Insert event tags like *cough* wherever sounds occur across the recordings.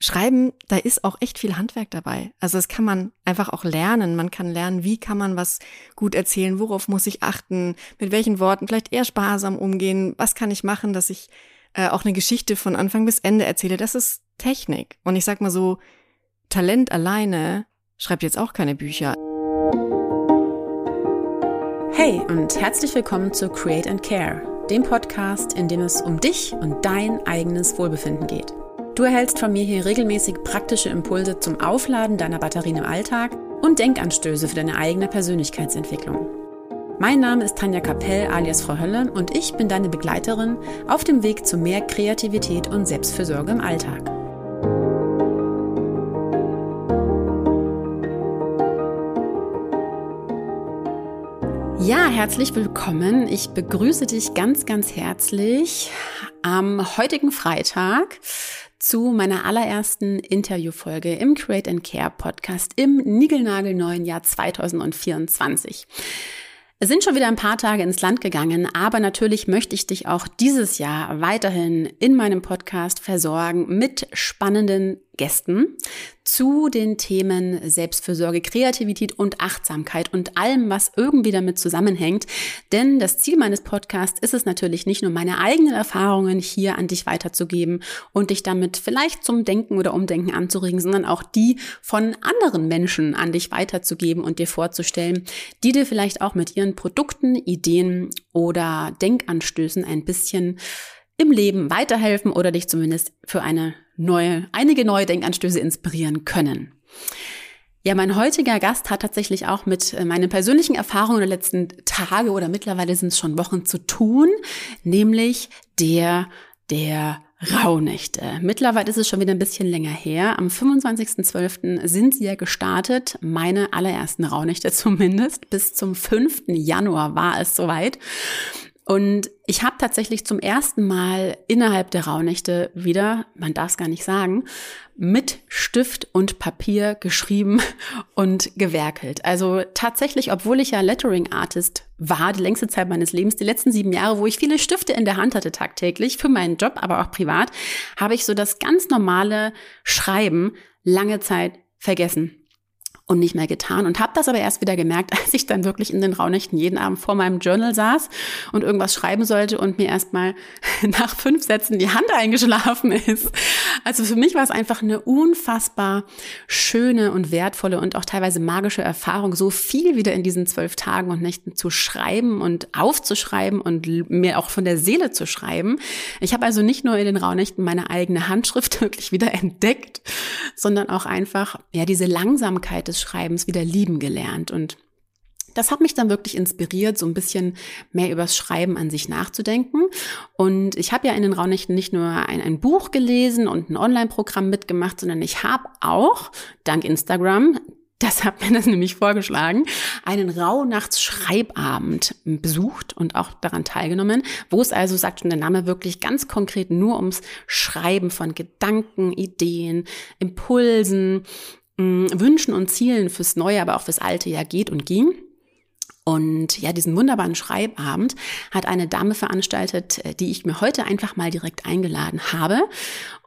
Schreiben, da ist auch echt viel Handwerk dabei. Also das kann man einfach auch lernen. Man kann lernen, wie kann man was gut erzählen, worauf muss ich achten, mit welchen Worten vielleicht eher sparsam umgehen, was kann ich machen, dass ich äh, auch eine Geschichte von Anfang bis Ende erzähle. Das ist Technik. Und ich sag mal so, Talent alleine schreibt jetzt auch keine Bücher. Hey und herzlich willkommen zu Create and Care, dem Podcast, in dem es um dich und dein eigenes Wohlbefinden geht. Du erhältst von mir hier regelmäßig praktische Impulse zum Aufladen deiner Batterien im Alltag und Denkanstöße für deine eigene Persönlichkeitsentwicklung. Mein Name ist Tanja Kapell alias Frau Hölle und ich bin deine Begleiterin auf dem Weg zu mehr Kreativität und Selbstfürsorge im Alltag. Ja, herzlich willkommen. Ich begrüße dich ganz, ganz herzlich am heutigen Freitag zu meiner allerersten Interviewfolge im Create and Care Podcast im niegelnagelneuen Jahr 2024. Es sind schon wieder ein paar Tage ins Land gegangen, aber natürlich möchte ich dich auch dieses Jahr weiterhin in meinem Podcast versorgen mit spannenden Gästen zu den Themen Selbstfürsorge, Kreativität und Achtsamkeit und allem, was irgendwie damit zusammenhängt. Denn das Ziel meines Podcasts ist es natürlich nicht nur meine eigenen Erfahrungen hier an dich weiterzugeben und dich damit vielleicht zum Denken oder Umdenken anzuregen, sondern auch die von anderen Menschen an dich weiterzugeben und dir vorzustellen, die dir vielleicht auch mit ihren Produkten, Ideen oder Denkanstößen ein bisschen im Leben weiterhelfen oder dich zumindest für eine neue, einige neue Denkanstöße inspirieren können. Ja, mein heutiger Gast hat tatsächlich auch mit äh, meinen persönlichen Erfahrungen der letzten Tage oder mittlerweile sind es schon Wochen zu tun, nämlich der der Rauhnächte. Mittlerweile ist es schon wieder ein bisschen länger her. Am 25.12. sind sie ja gestartet, meine allerersten Rauhnächte *laughs* zumindest. Bis zum 5. Januar war es soweit. Und ich habe tatsächlich zum ersten Mal innerhalb der Rauhnächte wieder, man darf es gar nicht sagen, mit Stift und Papier geschrieben *laughs* und gewerkelt. Also tatsächlich, obwohl ich ja Lettering Artist war, die längste Zeit meines Lebens, die letzten sieben Jahre, wo ich viele Stifte in der Hand hatte tagtäglich, für meinen Job, aber auch privat, habe ich so das ganz normale Schreiben lange Zeit vergessen und nicht mehr getan und habe das aber erst wieder gemerkt, *laughs* als ich dann wirklich in den Raunächten jeden Abend vor meinem Journal saß und irgendwas schreiben sollte und mir erstmal *laughs* nach fünf Sätzen die Hand eingeschlafen ist. Also für mich war es einfach eine unfassbar schöne und wertvolle und auch teilweise magische Erfahrung, so viel wieder in diesen zwölf Tagen und Nächten zu schreiben und aufzuschreiben und mir auch von der Seele zu schreiben. Ich habe also nicht nur in den Raunächten meine eigene Handschrift *laughs* wirklich wieder entdeckt, sondern auch einfach ja diese Langsamkeit des Schreibens wieder lieben gelernt und das hat mich dann wirklich inspiriert, so ein bisschen mehr übers Schreiben an sich nachzudenken. Und ich habe ja in den Raunächten nicht nur ein, ein Buch gelesen und ein Online-Programm mitgemacht, sondern ich habe auch, dank Instagram, *laughs* das hat mir das nämlich vorgeschlagen, einen Rauhnachtsschreibabend besucht und auch daran teilgenommen, wo es also, sagt schon der Name, wirklich ganz konkret nur ums Schreiben von Gedanken, Ideen, Impulsen, Wünschen und Zielen fürs neue, aber auch fürs alte Jahr geht und ging. Und ja, diesen wunderbaren Schreibabend hat eine Dame veranstaltet, äh, die ich mir heute einfach mal direkt eingeladen habe.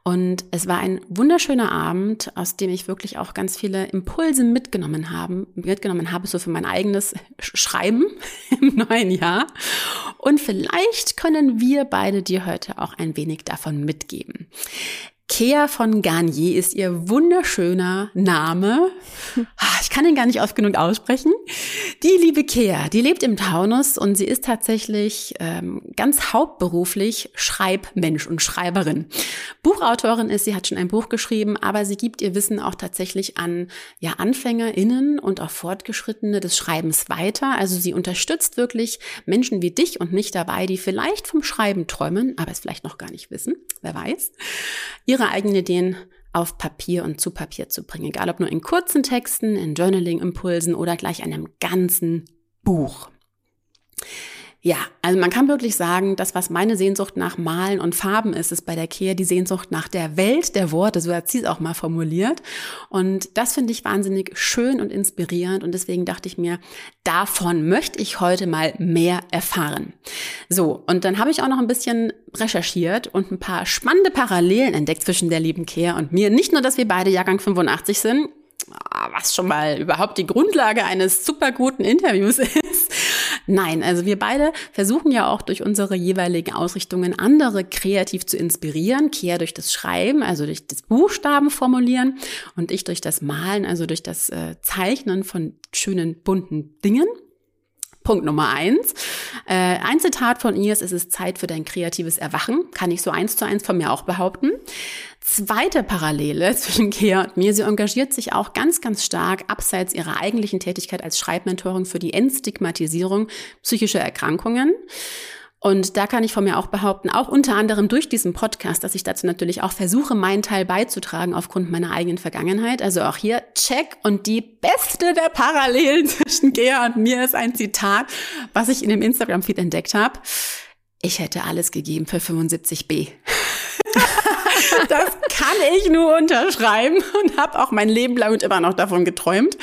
Und es war ein wunderschöner Abend, aus dem ich wirklich auch ganz viele Impulse mitgenommen haben, mitgenommen habe, so für mein eigenes Schreiben *laughs* im neuen Jahr. Und vielleicht können wir beide dir heute auch ein wenig davon mitgeben. Kea von Garnier ist ihr wunderschöner Name. *laughs* Ah, ich kann ihn gar nicht oft genug aussprechen. Die liebe Kea, die lebt im Taunus und sie ist tatsächlich ähm, ganz hauptberuflich Schreibmensch und Schreiberin. Buchautorin ist, sie hat schon ein Buch geschrieben, aber sie gibt ihr Wissen auch tatsächlich an ja, AnfängerInnen und auch Fortgeschrittene des Schreibens weiter. Also sie unterstützt wirklich Menschen wie dich und mich dabei, die vielleicht vom Schreiben träumen, aber es vielleicht noch gar nicht wissen, wer weiß. Ihre ihre eigenen Ideen auf Papier und zu Papier zu bringen. Egal ob nur in kurzen Texten, in Journaling-Impulsen oder gleich einem ganzen Buch. Ja, also man kann wirklich sagen, das, was meine Sehnsucht nach Malen und Farben ist, ist bei der Kea die Sehnsucht nach der Welt der Worte, so hat sie es auch mal formuliert. Und das finde ich wahnsinnig schön und inspirierend und deswegen dachte ich mir, davon möchte ich heute mal mehr erfahren. So, und dann habe ich auch noch ein bisschen recherchiert und ein paar spannende Parallelen entdeckt zwischen der lieben Kea und mir. Nicht nur, dass wir beide Jahrgang 85 sind, was schon mal überhaupt die Grundlage eines super guten Interviews *laughs* ist, Nein, also wir beide versuchen ja auch durch unsere jeweiligen Ausrichtungen andere kreativ zu inspirieren. Kia durch das Schreiben, also durch das Buchstaben formulieren und ich durch das Malen, also durch das äh, Zeichnen von schönen bunten Dingen. Punkt Nummer eins. Äh, ein Zitat von ihr ist, es ist Zeit für dein kreatives Erwachen. Kann ich so eins zu eins von mir auch behaupten. Zweite Parallele *laughs* zwischen Kea und mir, sie engagiert sich auch ganz, ganz stark abseits ihrer eigentlichen Tätigkeit als Schreibmentorin für die Entstigmatisierung psychischer Erkrankungen. Und da kann ich von mir auch behaupten, auch unter anderem durch diesen Podcast, dass ich dazu natürlich auch versuche, meinen Teil beizutragen aufgrund meiner eigenen Vergangenheit. Also auch hier check und die beste der Parallelen *laughs* zwischen Gea und mir ist ein Zitat, was ich in dem Instagram-Feed entdeckt habe. Ich hätte alles gegeben für 75b. Das kann ich nur unterschreiben und habe auch mein Leben lang und immer noch davon geträumt.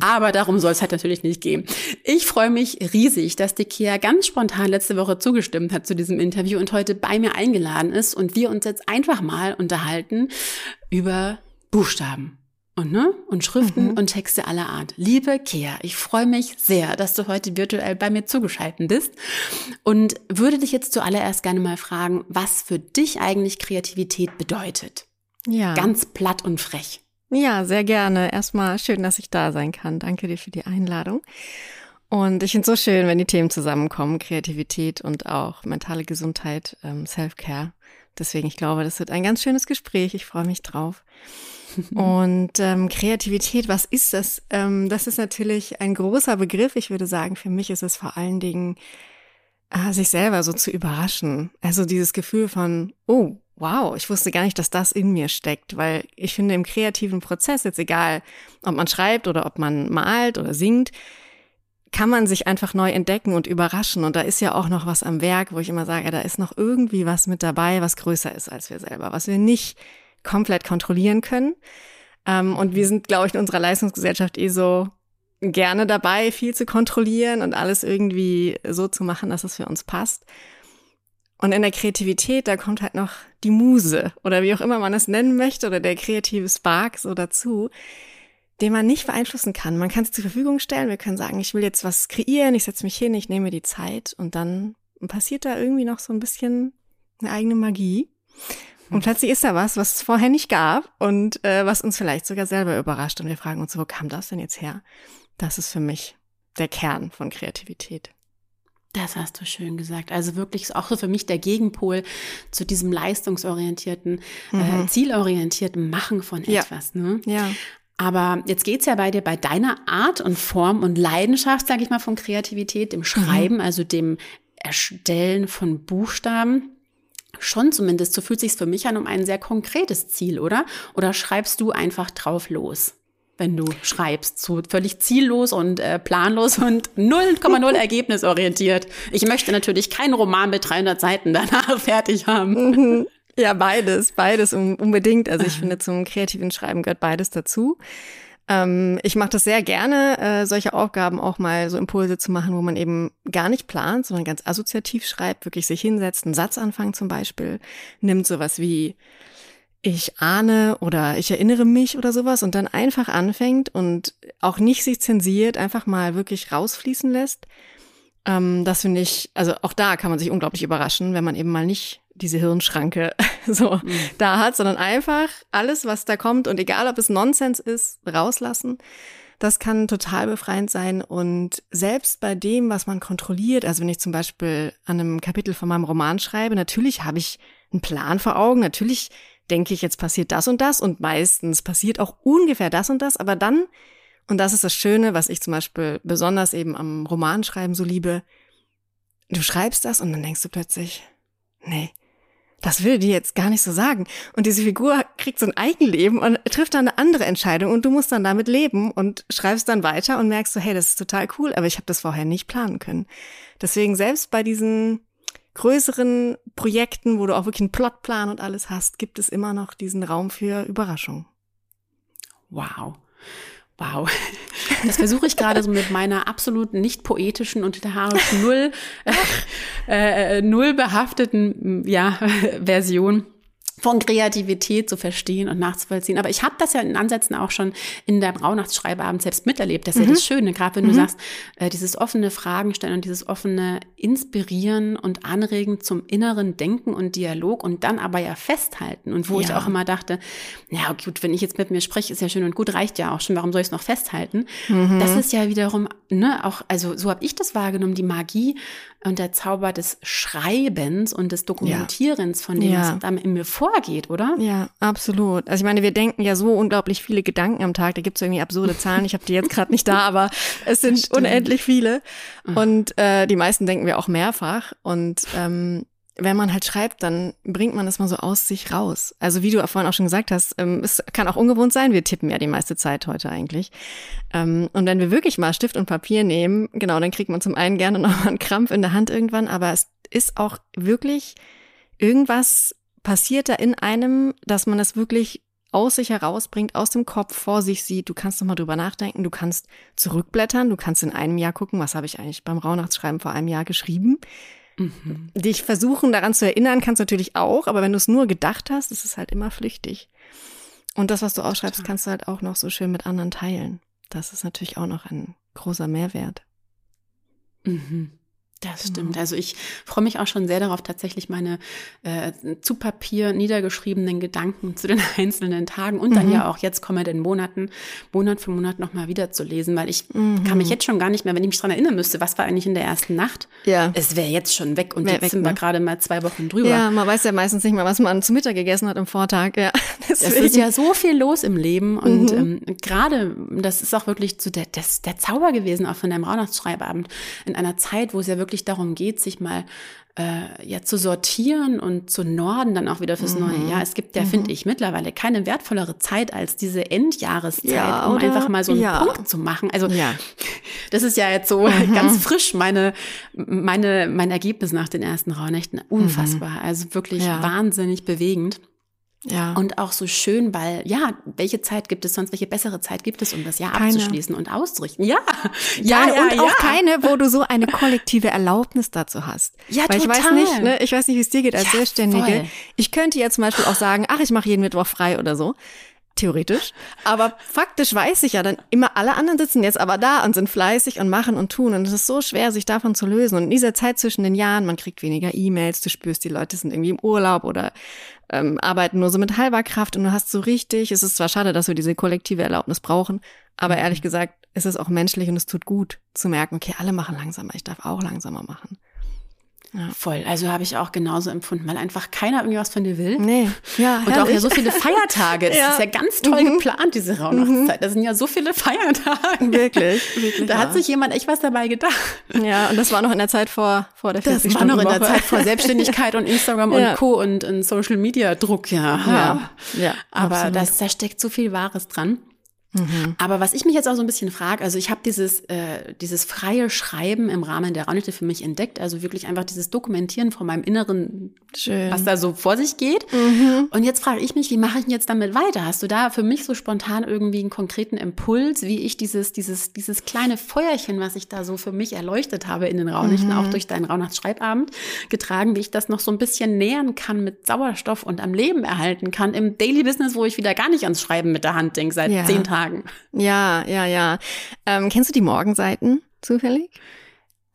Aber darum soll es halt natürlich nicht gehen. Ich freue mich riesig, dass die Kia ganz spontan letzte Woche zugestimmt hat zu diesem Interview und heute bei mir eingeladen ist und wir uns jetzt einfach mal unterhalten über Buchstaben und, ne? und Schriften mhm. und Texte aller Art. Liebe Kea, ich freue mich sehr, dass du heute virtuell bei mir zugeschaltet bist und würde dich jetzt zuallererst gerne mal fragen, was für dich eigentlich Kreativität bedeutet. Ja. Ganz platt und frech. Ja, sehr gerne. Erstmal schön, dass ich da sein kann. Danke dir für die Einladung. Und ich finde es so schön, wenn die Themen zusammenkommen, Kreativität und auch mentale Gesundheit, ähm, Self-Care. Deswegen, ich glaube, das wird ein ganz schönes Gespräch. Ich freue mich drauf. *laughs* Und ähm, Kreativität, was ist das? Ähm, das ist natürlich ein großer Begriff. Ich würde sagen, für mich ist es vor allen Dingen, äh, sich selber so zu überraschen. Also dieses Gefühl von, oh, wow, ich wusste gar nicht, dass das in mir steckt, weil ich finde im kreativen Prozess, jetzt egal, ob man schreibt oder ob man malt oder singt, kann man sich einfach neu entdecken und überraschen. Und da ist ja auch noch was am Werk, wo ich immer sage, da ist noch irgendwie was mit dabei, was größer ist als wir selber, was wir nicht komplett kontrollieren können. Ähm, und wir sind, glaube ich, in unserer Leistungsgesellschaft eh so gerne dabei, viel zu kontrollieren und alles irgendwie so zu machen, dass es für uns passt. Und in der Kreativität, da kommt halt noch die Muse oder wie auch immer man es nennen möchte oder der kreative Spark so dazu, den man nicht beeinflussen kann. Man kann es zur Verfügung stellen. Wir können sagen, ich will jetzt was kreieren, ich setze mich hin, ich nehme die Zeit und dann passiert da irgendwie noch so ein bisschen eine eigene Magie. Und plötzlich ist da was, was es vorher nicht gab und äh, was uns vielleicht sogar selber überrascht. Und wir fragen uns, wo kam das denn jetzt her? Das ist für mich der Kern von Kreativität. Das hast du schön gesagt. Also wirklich ist auch so für mich der Gegenpol zu diesem leistungsorientierten, äh, mhm. äh, zielorientierten Machen von etwas. Ja. Ne? ja. Aber jetzt geht's ja bei dir bei deiner Art und Form und Leidenschaft, sage ich mal, von Kreativität, dem Schreiben, mhm. also dem Erstellen von Buchstaben schon zumindest, so fühlt sich's für mich an, um ein sehr konkretes Ziel, oder? Oder schreibst du einfach drauf los? wenn du schreibst, so völlig ziellos und äh, planlos und 0,0 *laughs* ergebnisorientiert. Ich möchte natürlich keinen Roman mit 300 Seiten danach *laughs* fertig haben. Mhm. *laughs* Ja, beides, beides unbedingt. Also ich finde, zum kreativen Schreiben gehört beides dazu. Ähm, ich mache das sehr gerne, äh, solche Aufgaben auch mal so Impulse zu machen, wo man eben gar nicht plant, sondern ganz assoziativ schreibt, wirklich sich hinsetzt, einen Satz anfangen zum Beispiel, nimmt sowas wie ich ahne oder ich erinnere mich oder sowas und dann einfach anfängt und auch nicht sich zensiert, einfach mal wirklich rausfließen lässt. Ähm, das finde ich, also auch da kann man sich unglaublich überraschen, wenn man eben mal nicht diese Hirnschranke *laughs* so mhm. da hat, sondern einfach alles, was da kommt und egal, ob es Nonsens ist, rauslassen. Das kann total befreiend sein und selbst bei dem, was man kontrolliert, also wenn ich zum Beispiel an einem Kapitel von meinem Roman schreibe, natürlich habe ich einen Plan vor Augen, natürlich denke ich, jetzt passiert das und das und meistens passiert auch ungefähr das und das, aber dann, und das ist das Schöne, was ich zum Beispiel besonders eben am Romanschreiben so liebe, du schreibst das und dann denkst du plötzlich, nee, das will die jetzt gar nicht so sagen. Und diese Figur kriegt so ein Eigenleben und trifft dann eine andere Entscheidung und du musst dann damit leben und schreibst dann weiter und merkst so, hey, das ist total cool, aber ich habe das vorher nicht planen können. Deswegen selbst bei diesen größeren Projekten, wo du auch wirklich einen Plotplan und alles hast, gibt es immer noch diesen Raum für Überraschung. Wow. Wow. *laughs* Das versuche ich gerade so mit meiner absolut nicht poetischen und literarischen null, *laughs* äh, äh, null behafteten ja, *laughs* Version von Kreativität zu verstehen und nachzuvollziehen. Aber ich habe das ja in Ansätzen auch schon in der Rauhnachtsschreibabend selbst miterlebt. Das ist mhm. ja das Schöne, gerade wenn mhm. du sagst, äh, dieses offene Fragen stellen und dieses offene Inspirieren und Anregen zum inneren Denken und Dialog und dann aber ja festhalten. Und wo ja. ich auch immer dachte, ja gut, wenn ich jetzt mit mir spreche, ist ja schön und gut, reicht ja auch schon, warum soll ich es noch festhalten? Mhm. Das ist ja wiederum, ne, auch, also so habe ich das wahrgenommen, die Magie und der Zauber des Schreibens und des Dokumentierens von dem, ja. was dann in mir vorgeht, oder? Ja, absolut. Also ich meine, wir denken ja so unglaublich viele Gedanken am Tag. Da gibt es irgendwie absurde Zahlen. Ich habe die jetzt gerade nicht da, aber es sind *laughs* unendlich viele. Mhm. Und äh, die meisten denken wir auch mehrfach. Und ähm, wenn man halt schreibt, dann bringt man das mal so aus sich raus. Also wie du vorhin auch schon gesagt hast, ähm, es kann auch ungewohnt sein. Wir tippen ja die meiste Zeit heute eigentlich. Ähm, und wenn wir wirklich mal Stift und Papier nehmen, genau, dann kriegt man zum einen gerne *laughs* noch einen Krampf in der Hand irgendwann, aber es ist auch wirklich irgendwas passiert da in einem, dass man das wirklich aus sich herausbringt, aus dem Kopf vor sich sieht. Du kannst nochmal drüber nachdenken, du kannst zurückblättern, du kannst in einem Jahr gucken, was habe ich eigentlich beim Rauhnachtsschreiben vor einem Jahr geschrieben. Mhm. Dich versuchen daran zu erinnern kannst du natürlich auch, aber wenn du es nur gedacht hast, ist es halt immer flüchtig. Und das, was du ausschreibst, kannst du halt auch noch so schön mit anderen teilen. Das ist natürlich auch noch ein großer Mehrwert. Mhm. Das genau. stimmt. Also ich freue mich auch schon sehr darauf, tatsächlich meine äh, zu Papier niedergeschriebenen Gedanken zu den *laughs* einzelnen Tagen und mhm. dann ja auch jetzt kommenden Monaten, Monat für Monat nochmal wieder zu lesen, weil ich mhm. kann mich jetzt schon gar nicht mehr, wenn ich mich dran erinnern müsste, was war eigentlich in der ersten Nacht? Ja. Es wäre jetzt schon weg und wär jetzt weg, sind wir ne? gerade mal zwei Wochen drüber. Ja, man weiß ja meistens nicht mal, was man zu Mittag gegessen hat im Vortag. Ja, *laughs* es ist ja so viel los im Leben und mhm. ähm, gerade, das ist auch wirklich so der, das, der Zauber gewesen, auch von deinem Rauhnachtsschreibabend, in einer Zeit, wo es ja wirklich wirklich darum geht, sich mal äh, ja zu sortieren und zu norden dann auch wieder fürs mhm. neue Jahr. Es gibt ja, mhm. finde ich, mittlerweile keine wertvollere Zeit als diese Endjahreszeit, ja, um einfach mal so einen ja. Punkt zu machen. Also ja. *laughs* das ist ja jetzt so mhm. ganz frisch meine, meine, mein Ergebnis nach den ersten Rauhnächten. Unfassbar. Mhm. Also wirklich wahnsinnig bewegend. Ja. Und auch so schön, weil, ja, welche Zeit gibt es sonst, welche bessere Zeit gibt es, um das Jahr keine. abzuschließen und auszurichten? Ja, ja, ja und ja. auch keine, wo du so eine kollektive Erlaubnis dazu hast. Ja, weil total. ich weiß nicht, ne, ich weiß nicht, wie es dir geht als ja, Selbstständige. Voll. Ich könnte jetzt zum Beispiel auch sagen, ach, ich mache jeden Mittwoch frei oder so. Theoretisch. Aber faktisch weiß ich ja dann immer, alle anderen sitzen jetzt aber da und sind fleißig und machen und tun. Und es ist so schwer, sich davon zu lösen. Und in dieser Zeit zwischen den Jahren, man kriegt weniger E-Mails, du spürst, die Leute sind irgendwie im Urlaub oder ähm, arbeiten nur so mit halber Kraft und du hast so richtig, es ist zwar schade, dass wir diese kollektive Erlaubnis brauchen, aber ehrlich mhm. gesagt, es ist auch menschlich und es tut gut zu merken, okay, alle machen langsamer, ich darf auch langsamer machen. Ja. Voll. Also habe ich auch genauso empfunden, weil einfach keiner irgendwie was von dir will. Nee. Ja, und auch ja so viele Feiertage. Das *laughs* ja. ist ja ganz toll mhm. geplant, diese Rauhnachtszeit. Das sind ja so viele Feiertage. Wirklich, wirklich. Da ja. hat sich jemand echt was dabei gedacht. Ja, und das war noch in der Zeit vor, vor der 40 Das war noch in der Zeit vor Selbstständigkeit und Instagram und Co. und, und Social Media Druck, ja. Ja. ja. Aber das, da steckt so viel Wahres dran. Mhm. Aber was ich mich jetzt auch so ein bisschen frage, also ich habe dieses, äh, dieses freie Schreiben im Rahmen der Raunite für mich entdeckt, also wirklich einfach dieses Dokumentieren von meinem Inneren, Schön. was da so vor sich geht. Mhm. Und jetzt frage ich mich, wie mache ich denn jetzt damit weiter? Hast du da für mich so spontan irgendwie einen konkreten Impuls, wie ich dieses, dieses, dieses kleine Feuerchen, was ich da so für mich erleuchtet habe in den Raunichten, mhm. auch durch deinen Rauhnachtsschreibabend getragen, wie ich das noch so ein bisschen nähern kann mit Sauerstoff und am Leben erhalten kann im Daily Business, wo ich wieder gar nicht ans Schreiben mit der Hand denke seit ja. zehn Tagen sagen. Ja, ja, ja. Ähm, kennst du die Morgenseiten zufällig?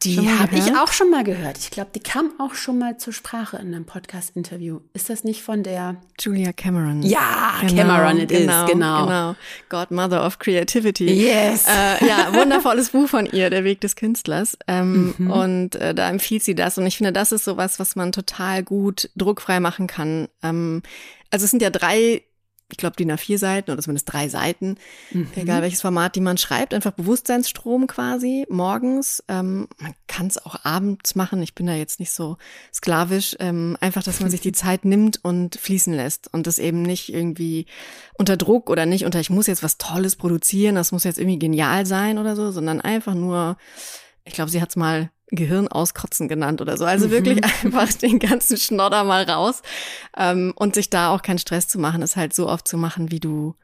Die habe ich auch schon mal gehört. Ich glaube, die kam auch schon mal zur Sprache in einem Podcast-Interview. Ist das nicht von der Julia Cameron? Ja, genau, Cameron it genau, is, genau. Genau. Godmother of Creativity. Yes. Äh, ja, wundervolles Buch von ihr, Der Weg des Künstlers. Ähm, mhm. Und äh, da empfiehlt sie das. Und ich finde, das ist sowas, was man total gut druckfrei machen kann. Ähm, also es sind ja drei ich glaube, DIN A4 Seiten oder zumindest drei Seiten, mhm. egal welches Format, die man schreibt, einfach Bewusstseinsstrom quasi morgens. Ähm, man kann es auch abends machen. Ich bin da jetzt nicht so sklavisch. Ähm, einfach, dass man sich die *laughs* Zeit nimmt und fließen lässt und das eben nicht irgendwie unter Druck oder nicht unter, ich muss jetzt was Tolles produzieren, das muss jetzt irgendwie genial sein oder so, sondern einfach nur, ich glaube, sie hat es mal Gehirn auskotzen genannt oder so. Also mhm. wirklich *laughs* einfach den ganzen Schnodder mal raus ähm, und sich da auch keinen Stress zu machen, ist halt so oft zu machen, wie du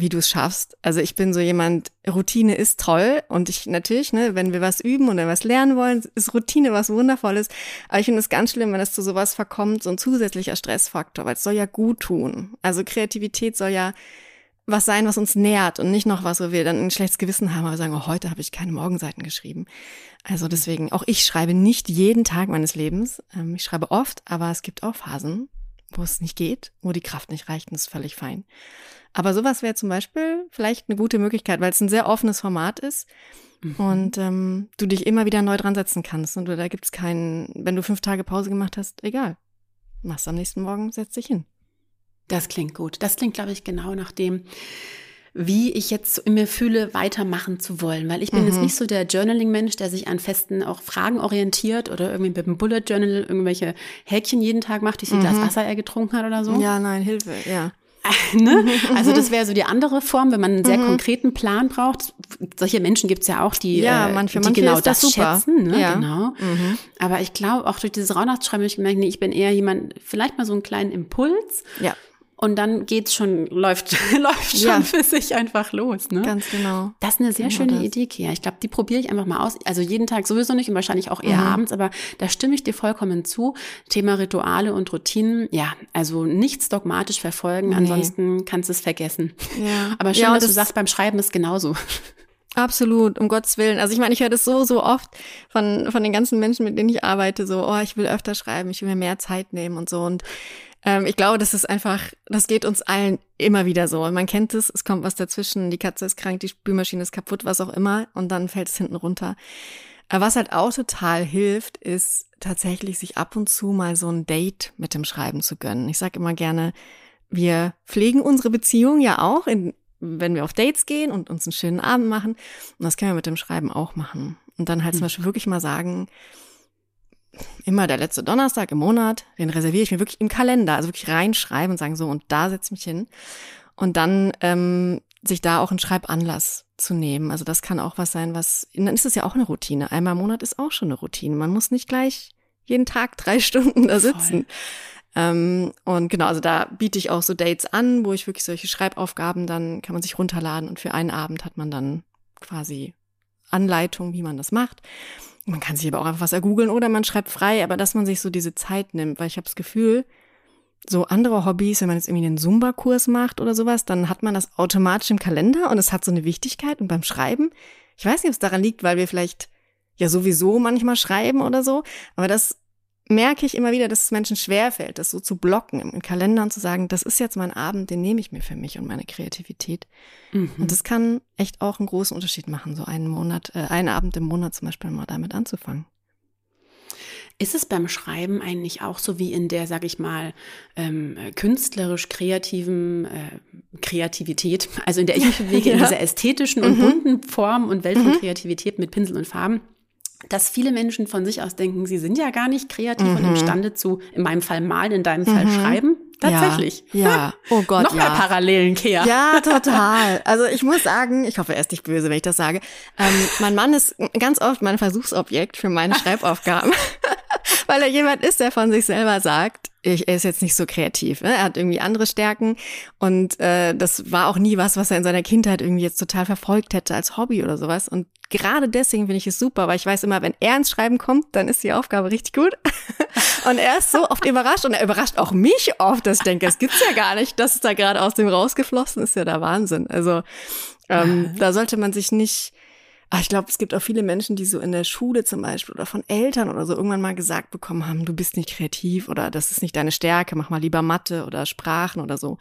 wie du es schaffst. Also ich bin so jemand, Routine ist toll und ich natürlich, ne, wenn wir was üben oder was lernen wollen, ist Routine was Wundervolles. Aber ich finde es ganz schlimm, wenn es zu sowas verkommt, so ein zusätzlicher Stressfaktor, weil es soll ja gut tun. Also Kreativität soll ja was sein, was uns nährt und nicht noch was, wo wir dann ein schlechtes Gewissen haben, aber sagen, oh, heute habe ich keine Morgenseiten geschrieben. Also deswegen, auch ich schreibe nicht jeden Tag meines Lebens. Ähm, ich schreibe oft, aber es gibt auch Phasen, wo es nicht geht, wo die Kraft nicht reicht und das ist völlig fein. Aber sowas wäre zum Beispiel vielleicht eine gute Möglichkeit, weil es ein sehr offenes Format ist mhm. und ähm, du dich immer wieder neu dran setzen kannst. Und da gibt es keinen, wenn du fünf Tage Pause gemacht hast, egal. Machst am nächsten Morgen, setz dich hin. Das klingt gut. Das klingt, glaube ich, genau nach dem, wie ich jetzt in mir fühle, weitermachen zu wollen. Weil ich bin mhm. jetzt nicht so der Journaling-Mensch, der sich an festen auch Fragen orientiert oder irgendwie mit dem Bullet Journal irgendwelche Häkchen jeden Tag macht, wie viel mhm. Glas Wasser er getrunken hat oder so. Ja, nein, Hilfe, ja. *laughs* ne? Also das *laughs* wäre so die andere Form, wenn man einen sehr mhm. konkreten Plan braucht. Solche Menschen gibt's ja auch, die, ja, äh, manche, die manche genau das, das schätzen. Ne? Ja. Genau. Mhm. Aber ich glaube, auch durch dieses Rauhnachtsschreiben habe ich gemerkt, nee, ich bin eher jemand, vielleicht mal so einen kleinen Impuls. Ja. Und dann geht's schon, läuft, *laughs* läuft schon ja. für sich einfach los. Ne? Ganz genau. Das ist eine sehr genau schöne das. Idee, Kia. Ich glaube, die probiere ich einfach mal aus. Also jeden Tag sowieso nicht und wahrscheinlich auch eher mhm. abends, aber da stimme ich dir vollkommen zu. Thema Rituale und Routinen, ja, also nichts dogmatisch verfolgen, nee. ansonsten kannst du es vergessen. Ja. *laughs* Aber schön, ja, dass du sagst, beim Schreiben ist genauso. Absolut, um Gottes Willen. Also ich meine, ich höre das so, so oft von, von den ganzen Menschen, mit denen ich arbeite, so, oh, ich will öfter schreiben, ich will mir mehr Zeit nehmen und so. Und ähm, ich glaube, das ist einfach, das geht uns allen immer wieder so. Und man kennt es, es kommt was dazwischen, die Katze ist krank, die Spülmaschine ist kaputt, was auch immer, und dann fällt es hinten runter. Aber was halt auch total hilft, ist tatsächlich sich ab und zu mal so ein Date mit dem Schreiben zu gönnen. Ich sage immer gerne, wir pflegen unsere Beziehung ja auch, in, wenn wir auf Dates gehen und uns einen schönen Abend machen. Und das können wir mit dem Schreiben auch machen. Und dann halt zum hm. Beispiel wirklich mal sagen, immer der letzte Donnerstag im Monat, den reserviere ich mir wirklich im Kalender, also wirklich reinschreiben und sagen so, und da setze ich mich hin. Und dann ähm, sich da auch einen Schreibanlass zu nehmen. Also das kann auch was sein, was, dann ist es ja auch eine Routine. Einmal im Monat ist auch schon eine Routine. Man muss nicht gleich jeden Tag drei *laughs* Stunden da sitzen. Ähm, und genau, also da biete ich auch so Dates an, wo ich wirklich solche Schreibaufgaben dann kann man sich runterladen und für einen Abend hat man dann quasi Anleitung, wie man das macht. Man kann sich aber auch einfach was ergoogeln oder man schreibt frei, aber dass man sich so diese Zeit nimmt, weil ich habe das Gefühl, so andere Hobbys, wenn man jetzt irgendwie einen Zumba-Kurs macht oder sowas, dann hat man das automatisch im Kalender und es hat so eine Wichtigkeit. Und beim Schreiben, ich weiß nicht, ob es daran liegt, weil wir vielleicht ja sowieso manchmal schreiben oder so, aber das merke ich immer wieder, dass es Menschen schwerfällt, das so zu blocken im Kalender und zu sagen, das ist jetzt mein Abend, den nehme ich mir für mich und meine Kreativität. Mhm. Und das kann echt auch einen großen Unterschied machen, so einen Monat, äh, einen Abend im Monat zum Beispiel mal damit anzufangen. Ist es beim Schreiben eigentlich auch so wie in der, sag ich mal, ähm, künstlerisch kreativen äh, Kreativität, also in der *laughs* ich mich bewege, ja. in dieser ästhetischen und mhm. bunten Form und Welt von mhm. Kreativität mit Pinsel und Farben? Dass viele Menschen von sich aus denken, sie sind ja gar nicht kreativ mhm. und imstande zu, in meinem Fall malen, in deinem Fall mhm. schreiben. Tatsächlich. Ja. ja. Oh *laughs* Gott. Noch ja. mehr Parallelen, Kea. Ja, total. Also ich muss sagen, ich hoffe, er ist nicht böse, wenn ich das sage. Ähm, mein Mann ist ganz oft mein Versuchsobjekt für meine *laughs* Schreibaufgaben, weil er jemand ist, der von sich selber sagt, ich, er ist jetzt nicht so kreativ. Ne? Er hat irgendwie andere Stärken und äh, das war auch nie was, was er in seiner Kindheit irgendwie jetzt total verfolgt hätte als Hobby oder sowas. Und gerade deswegen finde ich es super, weil ich weiß immer, wenn er ins Schreiben kommt, dann ist die Aufgabe richtig gut. *laughs* und er ist so oft überrascht und er überrascht auch mich oft, dass ich denke, es gibt's ja gar nicht, dass es da gerade aus dem rausgeflossen ist, ja der Wahnsinn. Also ähm, da sollte man sich nicht aber ich glaube, es gibt auch viele Menschen, die so in der Schule zum Beispiel oder von Eltern oder so irgendwann mal gesagt bekommen haben, du bist nicht kreativ oder das ist nicht deine Stärke, mach mal lieber Mathe oder Sprachen oder so.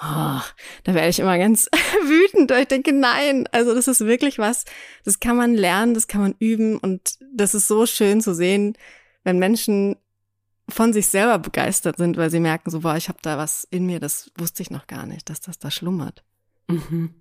Oh, da werde ich immer ganz *laughs* wütend, weil ich denke, nein, also das ist wirklich was, das kann man lernen, das kann man üben und das ist so schön zu sehen, wenn Menschen von sich selber begeistert sind, weil sie merken so, boah, ich habe da was in mir, das wusste ich noch gar nicht, dass das da schlummert. Mhm.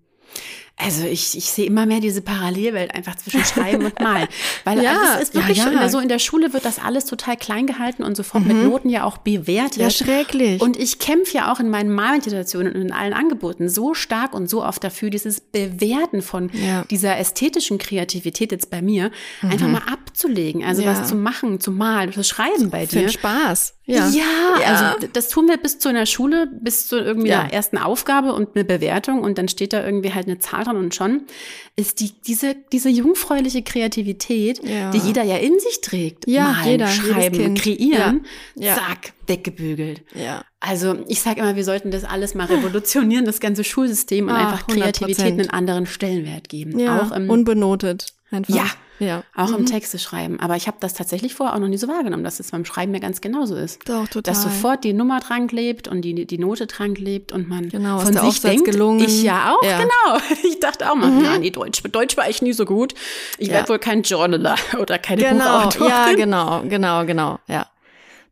Also ich, ich sehe immer mehr diese Parallelwelt einfach zwischen Schreiben und Malen. Weil *laughs* Ja, das ist wirklich ja, ja. In der, so in der Schule wird das alles total klein gehalten und sofort mit Noten ja auch bewertet. Ja, schrecklich. Und ich kämpfe ja auch in meinen Malmeditationen und in allen Angeboten so stark und so oft dafür, dieses Bewerten von Ja. dieser ästhetischen Kreativität jetzt bei mir einfach mal abzulegen. Also Mhm. Was zu machen, zu malen, zu schreiben bei Für dir. den Spaß. Ja, Ja. also das tun wir bis zu einer Schule, bis zu irgendwie Ja. einer ersten Aufgabe und eine Bewertung und dann steht da irgendwie halt eine Zahl dran und schon ist die, diese, diese jungfräuliche Kreativität, Ja. die jeder ja in sich trägt, Ja, malen, jeder, schreiben, kreieren, zack, weggebügelt. Ja. Also ich sage immer, wir sollten das alles mal revolutionieren, das ganze Schulsystem und Ah, einfach Kreativität 100%. einen anderen Stellenwert geben. ja. Auch im, Unbenotet. Einfach. Ja. Ja. auch im Texte schreiben. Aber ich habe das tatsächlich vorher auch noch nie so wahrgenommen, dass es beim Schreiben ja ganz genauso ist. Doch, total. Dass sofort die Nummer dran klebt und die, die Note dran klebt und man Genau, von sich Aufsatz denkt, gelungen? ich ja auch, Ja. Mhm. genau. *laughs* Ich dachte auch mal, ja, nee, Deutsch, Deutsch war ich nie so gut. Ich Ja. werde wohl kein Journaler *laughs* oder keine Genau, Buchautorin. ja, genau, genau, genau, ja.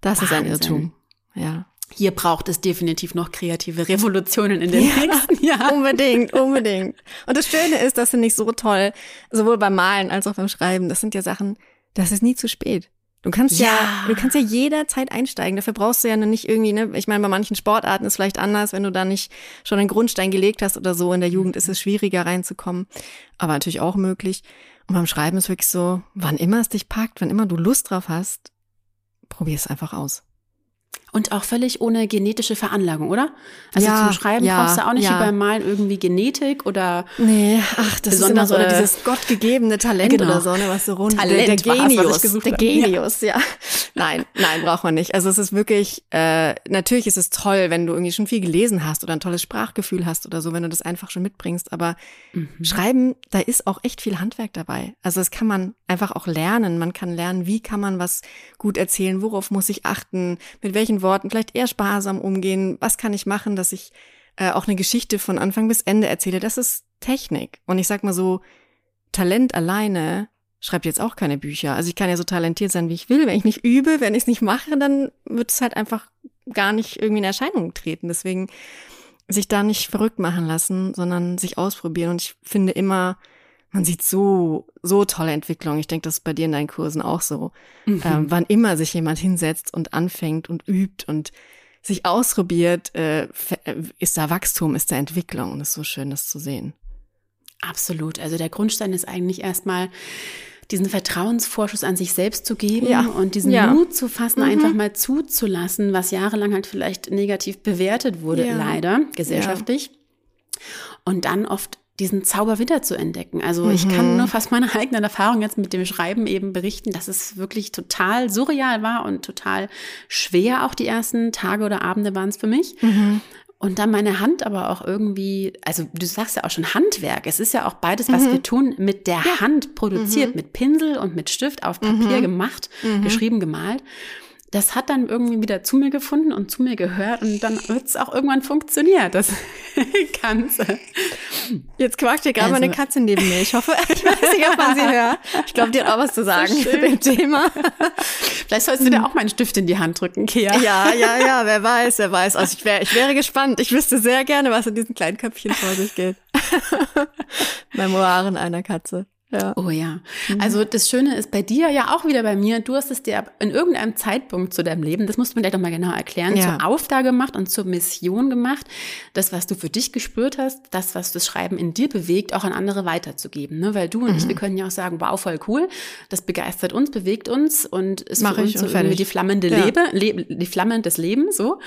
Das ist ein Wahnsinn. Irrtum. Ja. Hier braucht es definitiv noch kreative Revolutionen in den nächsten *laughs* Jahren. Unbedingt, unbedingt. Und das Schöne ist, das finde ich so toll, sowohl beim Malen als auch beim Schreiben. Das sind ja Sachen, das ist nie zu spät. Du kannst ja, Ja. du kannst ja jederzeit einsteigen. Dafür brauchst du ja nicht irgendwie, ne, ich meine, bei manchen Sportarten ist vielleicht anders, wenn du da nicht schon einen Grundstein gelegt hast oder so. In der Jugend ist es schwieriger reinzukommen, aber natürlich auch möglich. Und beim Schreiben ist wirklich so, wann immer es dich packt, wann immer du Lust drauf hast, probier es einfach aus. Und auch völlig ohne genetische Veranlagung, oder? Also Ja, zum Schreiben ja, brauchst du auch nicht ja. wie beim Malen irgendwie Genetik oder Nee, ach, das ist immer so dieses gottgegebene Talent Genau. oder so, ne, was so rund Talent der, der Genius, gesucht der habe. Ja. Genius, ja. Nein, nein, braucht man nicht. Also es ist wirklich, äh, natürlich ist es toll, wenn du irgendwie schon viel gelesen hast oder ein tolles Sprachgefühl hast oder so, wenn du das einfach schon mitbringst. Aber Mhm. Schreiben, da ist auch echt viel Handwerk dabei. Also das kann man einfach auch lernen. Man kann lernen, wie kann man was gut erzählen, worauf muss ich achten, mit welchen Worten vielleicht eher sparsam umgehen, was kann ich machen, dass ich äh, auch eine Geschichte von Anfang bis Ende erzähle. Das ist Technik. Und ich sag mal so, Talent alleine schreibt jetzt auch keine Bücher. Also ich kann ja so talentiert sein, wie ich will. Wenn ich nicht übe, wenn ich es nicht mache, dann wird es halt einfach gar nicht irgendwie in Erscheinung treten. Deswegen sich da nicht verrückt machen lassen, sondern sich ausprobieren. Und ich finde immer, man sieht so, so tolle Entwicklungen. Ich denke, das ist bei dir in deinen Kursen auch so. Mhm. Ähm, wann immer sich jemand hinsetzt und anfängt und übt und sich ausprobiert, äh, äh, ist da Wachstum, ist da Entwicklung. Und es ist so schön, das zu sehen. Absolut. Also der Grundstein ist eigentlich erstmal diesen Vertrauensvorschuss an sich selbst zu geben Ja. und diesen Ja. Mut zu fassen, Mhm. einfach mal zuzulassen, was jahrelang halt vielleicht negativ bewertet wurde, Ja. leider gesellschaftlich. Und dann oft diesen Zauber wieder zu entdecken. Also ich Mhm. kann nur fast meine *laughs* eigenen Erfahrungen jetzt mit dem Schreiben eben berichten, dass es wirklich total surreal war und total schwer auch die ersten Tage oder Abende waren es für mich. Und dann meine Hand aber auch irgendwie, also du sagst ja auch schon Handwerk. Es ist ja auch beides, was wir tun, mit der Hand produziert, mit Pinsel und mit Stift auf Papier gemacht, geschrieben, gemalt. Das hat dann irgendwie wieder zu mir gefunden und zu mir gehört und dann wird es auch irgendwann funktioniert, das *laughs* Ganze. Jetzt quatscht hier gerade Also- meine Katze neben mir. Ich hoffe, *laughs* ich weiß nicht, ob man sie hört. Ich glaube, die hat auch was zu sagen zu dem Thema. Vielleicht sollst du dir auch meinen Stift in die Hand drücken, Kea. Ja, ja, ja, wer weiß, wer weiß. Also ich, wär, ich wäre gespannt. Ich wüsste sehr gerne, was in diesen kleinen Köpfchen vor sich geht. *laughs* Memoiren einer Katze. Ja. Oh ja. Also das Schöne ist bei dir ja auch wieder bei mir, du hast es dir in irgendeinem Zeitpunkt zu deinem Leben, das musst du mir gleich nochmal genau erklären, Ja. zur Aufgabe gemacht und zur Mission gemacht, das, was du für dich gespürt hast, das, was das Schreiben in dir bewegt, auch an andere weiterzugeben. Ne? Weil du und ich, Mhm. wir können ja auch sagen, wow, voll cool, das begeistert uns, bewegt uns und ist Mach für uns ich so irgendwie die flammende Ja. Mhm. Lebe, Le die Flammen des Lebens, so.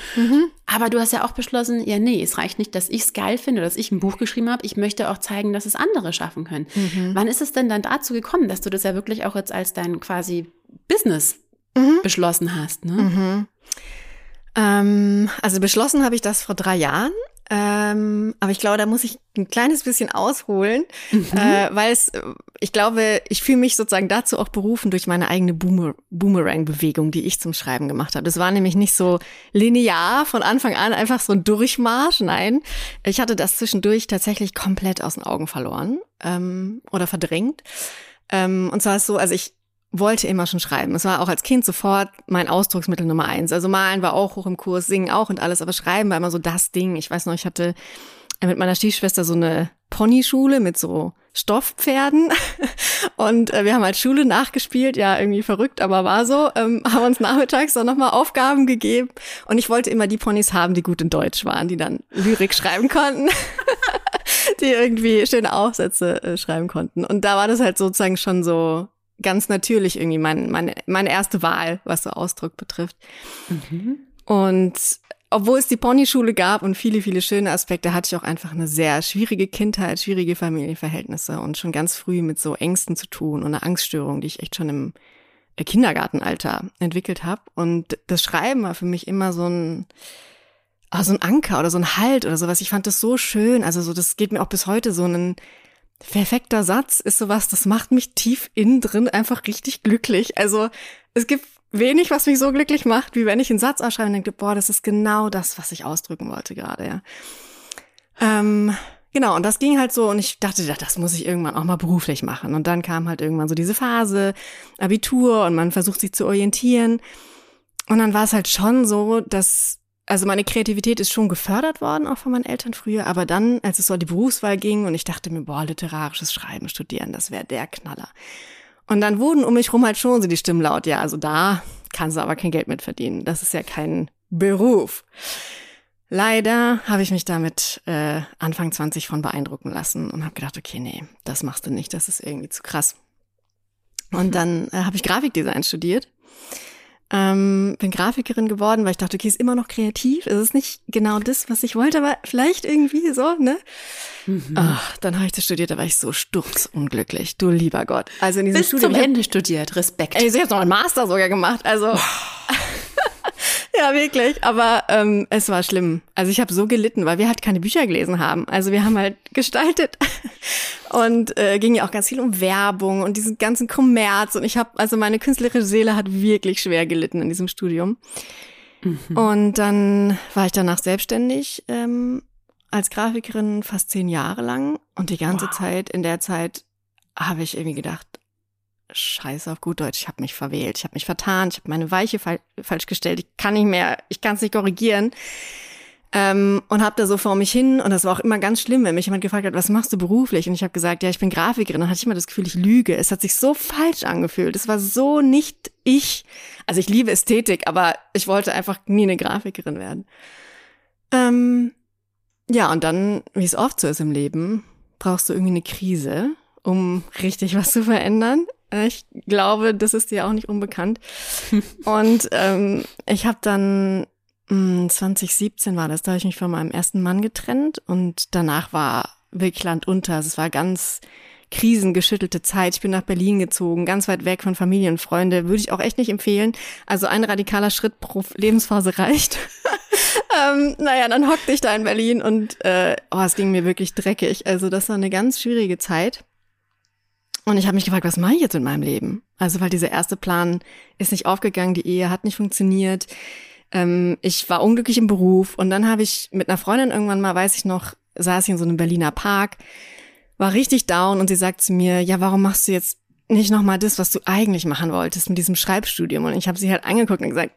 Aber du hast ja auch beschlossen, ja, nee, es reicht nicht, dass ich es geil finde, dass ich ein Buch geschrieben habe. Ich möchte auch zeigen, dass es andere schaffen können. Mhm. Wann ist es denn dann dazu gekommen, dass du das ja wirklich auch jetzt als dein quasi Business Mhm. beschlossen hast? Ne? Ähm, also beschlossen habe ich das vor drei Jahren. Ähm, aber ich glaube, da muss ich ein kleines bisschen ausholen, äh, weil es, äh, ich glaube, ich fühle mich sozusagen dazu auch berufen durch meine eigene Boomer Boomerang-Bewegung, die ich zum Schreiben gemacht habe. Das war nämlich nicht so linear von Anfang an einfach so ein Durchmarsch. Nein, ich hatte das zwischendurch tatsächlich komplett aus den Augen verloren ähm, oder verdrängt. Ähm, und zwar ist so, also ich wollte immer schon schreiben. Es war auch als Kind sofort mein Ausdrucksmittel Nummer eins. Also malen war auch hoch im Kurs, singen auch und alles, aber schreiben war immer so das Ding. Ich weiß noch, ich hatte mit meiner Stiefschwester so eine Ponyschule mit so Stoffpferden *laughs* und äh, wir haben halt Schule nachgespielt, ja irgendwie verrückt, aber war so, ähm, haben uns nachmittags dann nochmal Aufgaben gegeben und ich wollte immer die Ponys haben, die gut in Deutsch waren, die dann Lyrik schreiben konnten, *laughs* die irgendwie schöne Aufsätze äh, schreiben konnten und da war das halt sozusagen schon so ganz natürlich irgendwie mein, meine, meine erste Wahl, was so Ausdruck betrifft. Mhm. Und obwohl es die Ponyschule gab und viele, viele schöne Aspekte, hatte ich auch einfach eine sehr schwierige Kindheit, schwierige Familienverhältnisse und schon ganz früh mit so Ängsten zu tun und einer Angststörung, die ich echt schon im äh, Kindergartenalter entwickelt habe. Und das Schreiben war für mich immer so ein, oh, so ein Anker oder so ein Halt oder sowas. Ich fand das so schön. Also so, das geht mir auch bis heute so ein perfekter Satz ist sowas, das macht mich tief innen drin einfach richtig glücklich. Also es gibt wenig, was mich so glücklich macht, wie wenn ich einen Satz ausschreibe und denke, boah, das ist genau das, was ich ausdrücken wollte gerade, ja. Ähm, genau, und das ging halt so und ich dachte, das muss ich irgendwann auch mal beruflich machen. Und dann kam halt irgendwann so diese Phase, Abitur und man versucht sich zu orientieren. Und dann war es halt schon so, dass, also meine Kreativität ist schon gefördert worden, auch von meinen Eltern früher, aber dann, als es so an die Berufswahl ging und ich dachte mir, boah, literarisches Schreiben studieren, das wäre der Knaller. Und dann wurden um mich rum halt schon so die Stimmen laut, ja, also da kannst du aber kein Geld mit verdienen. Das ist ja kein Beruf. Leider habe ich mich damit äh, Anfang 20 von beeindrucken lassen und habe gedacht, okay, nee, das machst du nicht, das ist irgendwie zu krass. Und dann äh, habe ich Grafikdesign studiert ähm, bin Grafikerin geworden, weil ich dachte, okay, ist immer noch kreativ. Es ist nicht genau das, was ich wollte, aber vielleicht irgendwie so, ne? Mhm. Ach, dann habe ich das studiert, da war ich so sturzunglücklich. Du lieber Gott. Also in diesem Bis Studium. zum Ende studiert, Respekt. Ey, ich habe noch einen Master sogar gemacht. Also. Ja, wirklich. Aber ähm, es war schlimm. Also ich habe so gelitten, weil wir halt keine Bücher gelesen haben. Also wir haben halt gestaltet *laughs* und äh, ging ja auch ganz viel um Werbung und diesen ganzen Kommerz. Und ich habe, also meine künstlerische Seele hat wirklich schwer gelitten in diesem Studium. Mhm. Und dann war ich danach selbstständig ähm, als Grafikerin fast zehn Jahre lang. Und die ganze wow. Zeit, in der Zeit habe ich irgendwie gedacht, Scheiße auf gut Deutsch, ich habe mich verwählt, ich habe mich vertan, ich habe meine Weiche fal falsch gestellt, ich kann nicht mehr, ich kann es nicht korrigieren. Ähm, und habe da so vor mich hin und das war auch immer ganz schlimm, wenn mich jemand gefragt hat, was machst du beruflich? Und ich habe gesagt, ja, ich bin Grafikerin. Dann hatte ich immer das Gefühl, ich lüge. Es hat sich so falsch angefühlt. Es war so nicht ich. Also ich liebe Ästhetik, aber ich wollte einfach nie eine Grafikerin werden. Ähm, ja, und dann, wie es oft so ist im Leben, brauchst du irgendwie eine Krise, um richtig was zu verändern. Äh, ich glaube, das ist dir auch nicht unbekannt. *laughs* und ähm, ich habe dann mh, hm, 2017 war das, da habe ich mich von meinem ersten Mann getrennt und danach war wirklich Land unter. Also es war ganz krisengeschüttelte Zeit. Ich bin nach Berlin gezogen, ganz weit weg von Familie und Freunde. Würde ich auch echt nicht empfehlen. Also ein radikaler Schritt pro Lebensphase reicht. *laughs* ähm, naja, dann hockte ich da in Berlin und äh, oh, es ging mir wirklich dreckig. Also das war eine ganz schwierige Zeit. Und ich habe mich gefragt, was mache ich jetzt mit meinem Leben? Also, weil dieser erste Plan ist nicht aufgegangen, die Ehe hat nicht funktioniert. Ähm, ich war unglücklich im Beruf und dann habe ich mit einer Freundin irgendwann mal, weiß ich noch, saß ich in so einem Berliner Park, war richtig down und sie sagt zu mir, ja, warum machst du jetzt nicht nochmal das, was du eigentlich machen wolltest mit diesem Schreibstudium? Und ich habe sie halt angeguckt und gesagt,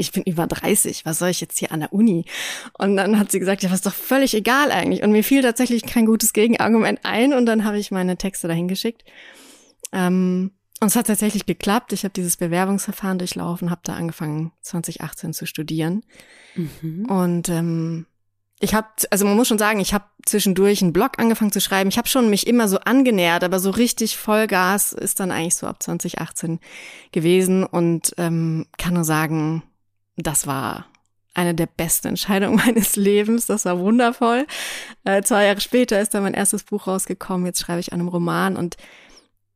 ich bin über 30, was soll ich jetzt hier an der Uni? Und dann hat sie gesagt, ja, was ist doch völlig egal eigentlich. Und mir fiel tatsächlich kein gutes Gegenargument ein und dann habe ich meine Texte dahin geschickt. Ähm, und es hat tatsächlich geklappt. Ich habe dieses Bewerbungsverfahren durchlaufen, habe da angefangen 2018 zu studieren. Mhm. Und ähm, ich habe, also man muss schon sagen, ich habe zwischendurch einen Blog angefangen zu schreiben. Ich habe schon mich immer so angenähert, aber so richtig Vollgas ist dann eigentlich so ab 2018 gewesen und ähm, kann nur sagen, das war eine der besten Entscheidungen *laughs* meines Lebens. Das war wundervoll. Äh, zwei Jahre später ist dann mein erstes Buch rausgekommen. Jetzt schreibe ich an einem Roman und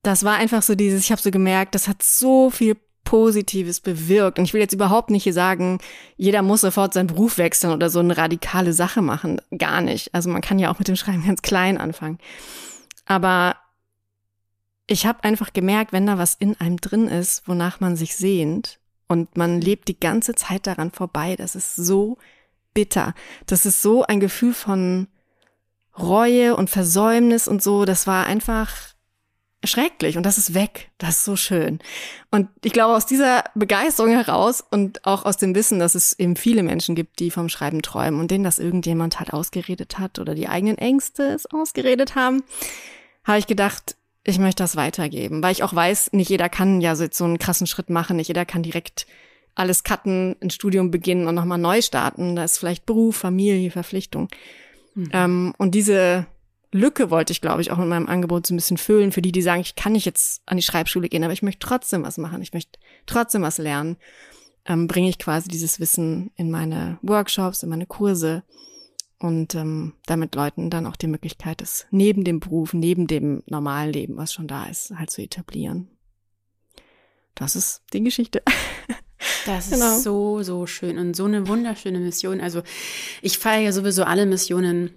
das war einfach so dieses, ich habe so gemerkt, das hat so viel Positives bewirkt. Und ich will jetzt überhaupt nicht hier sagen, jeder muss sofort seinen Beruf wechseln oder so eine radikale Sache machen. Gar nicht. Also man kann ja auch mit dem Schreiben *laughs* ganz klein anfangen. Aber ich habe einfach gemerkt, wenn da was in einem drin ist, wonach man sich sehnt, und man lebt die ganze Zeit daran vorbei. Das ist so bitter. Das ist so ein Gefühl von Reue und Versäumnis und so. Das war einfach, schrecklich und das ist weg. Das ist so schön. Und ich glaube, aus dieser Begeisterung heraus und auch aus dem Wissen, dass es eben viele Menschen gibt, die vom Schreiben träumen und denen das irgendjemand halt ausgeredet hat oder die eigenen Ängste es ausgeredet haben, habe ich gedacht, ich möchte das weitergeben, weil ich auch weiß, nicht jeder kann ja so, so einen krassen Schritt machen, nicht jeder kann direkt alles cutten, ein Studium beginnen und nochmal neu starten. Da ist vielleicht Beruf, Familie, Verpflichtung. Mhm. Ähm, und diese Lücke wollte ich, glaube ich, auch in meinem Angebot so ein bisschen füllen für die, die sagen, ich kann nicht jetzt an die Schreibschule gehen, aber ich möchte trotzdem was machen, ich möchte trotzdem was lernen, ähm, bringe ich quasi dieses Wissen in meine Workshops, in meine Kurse und ähm, damit Leuten dann auch die Möglichkeit ist, neben dem Beruf, neben dem normalen Leben, was schon da ist, halt zu etablieren. Das ist die Geschichte. *laughs* Das genau. ist so, so schön und so eine wunderschöne Mission. Also ich feiere ja sowieso alle Missionen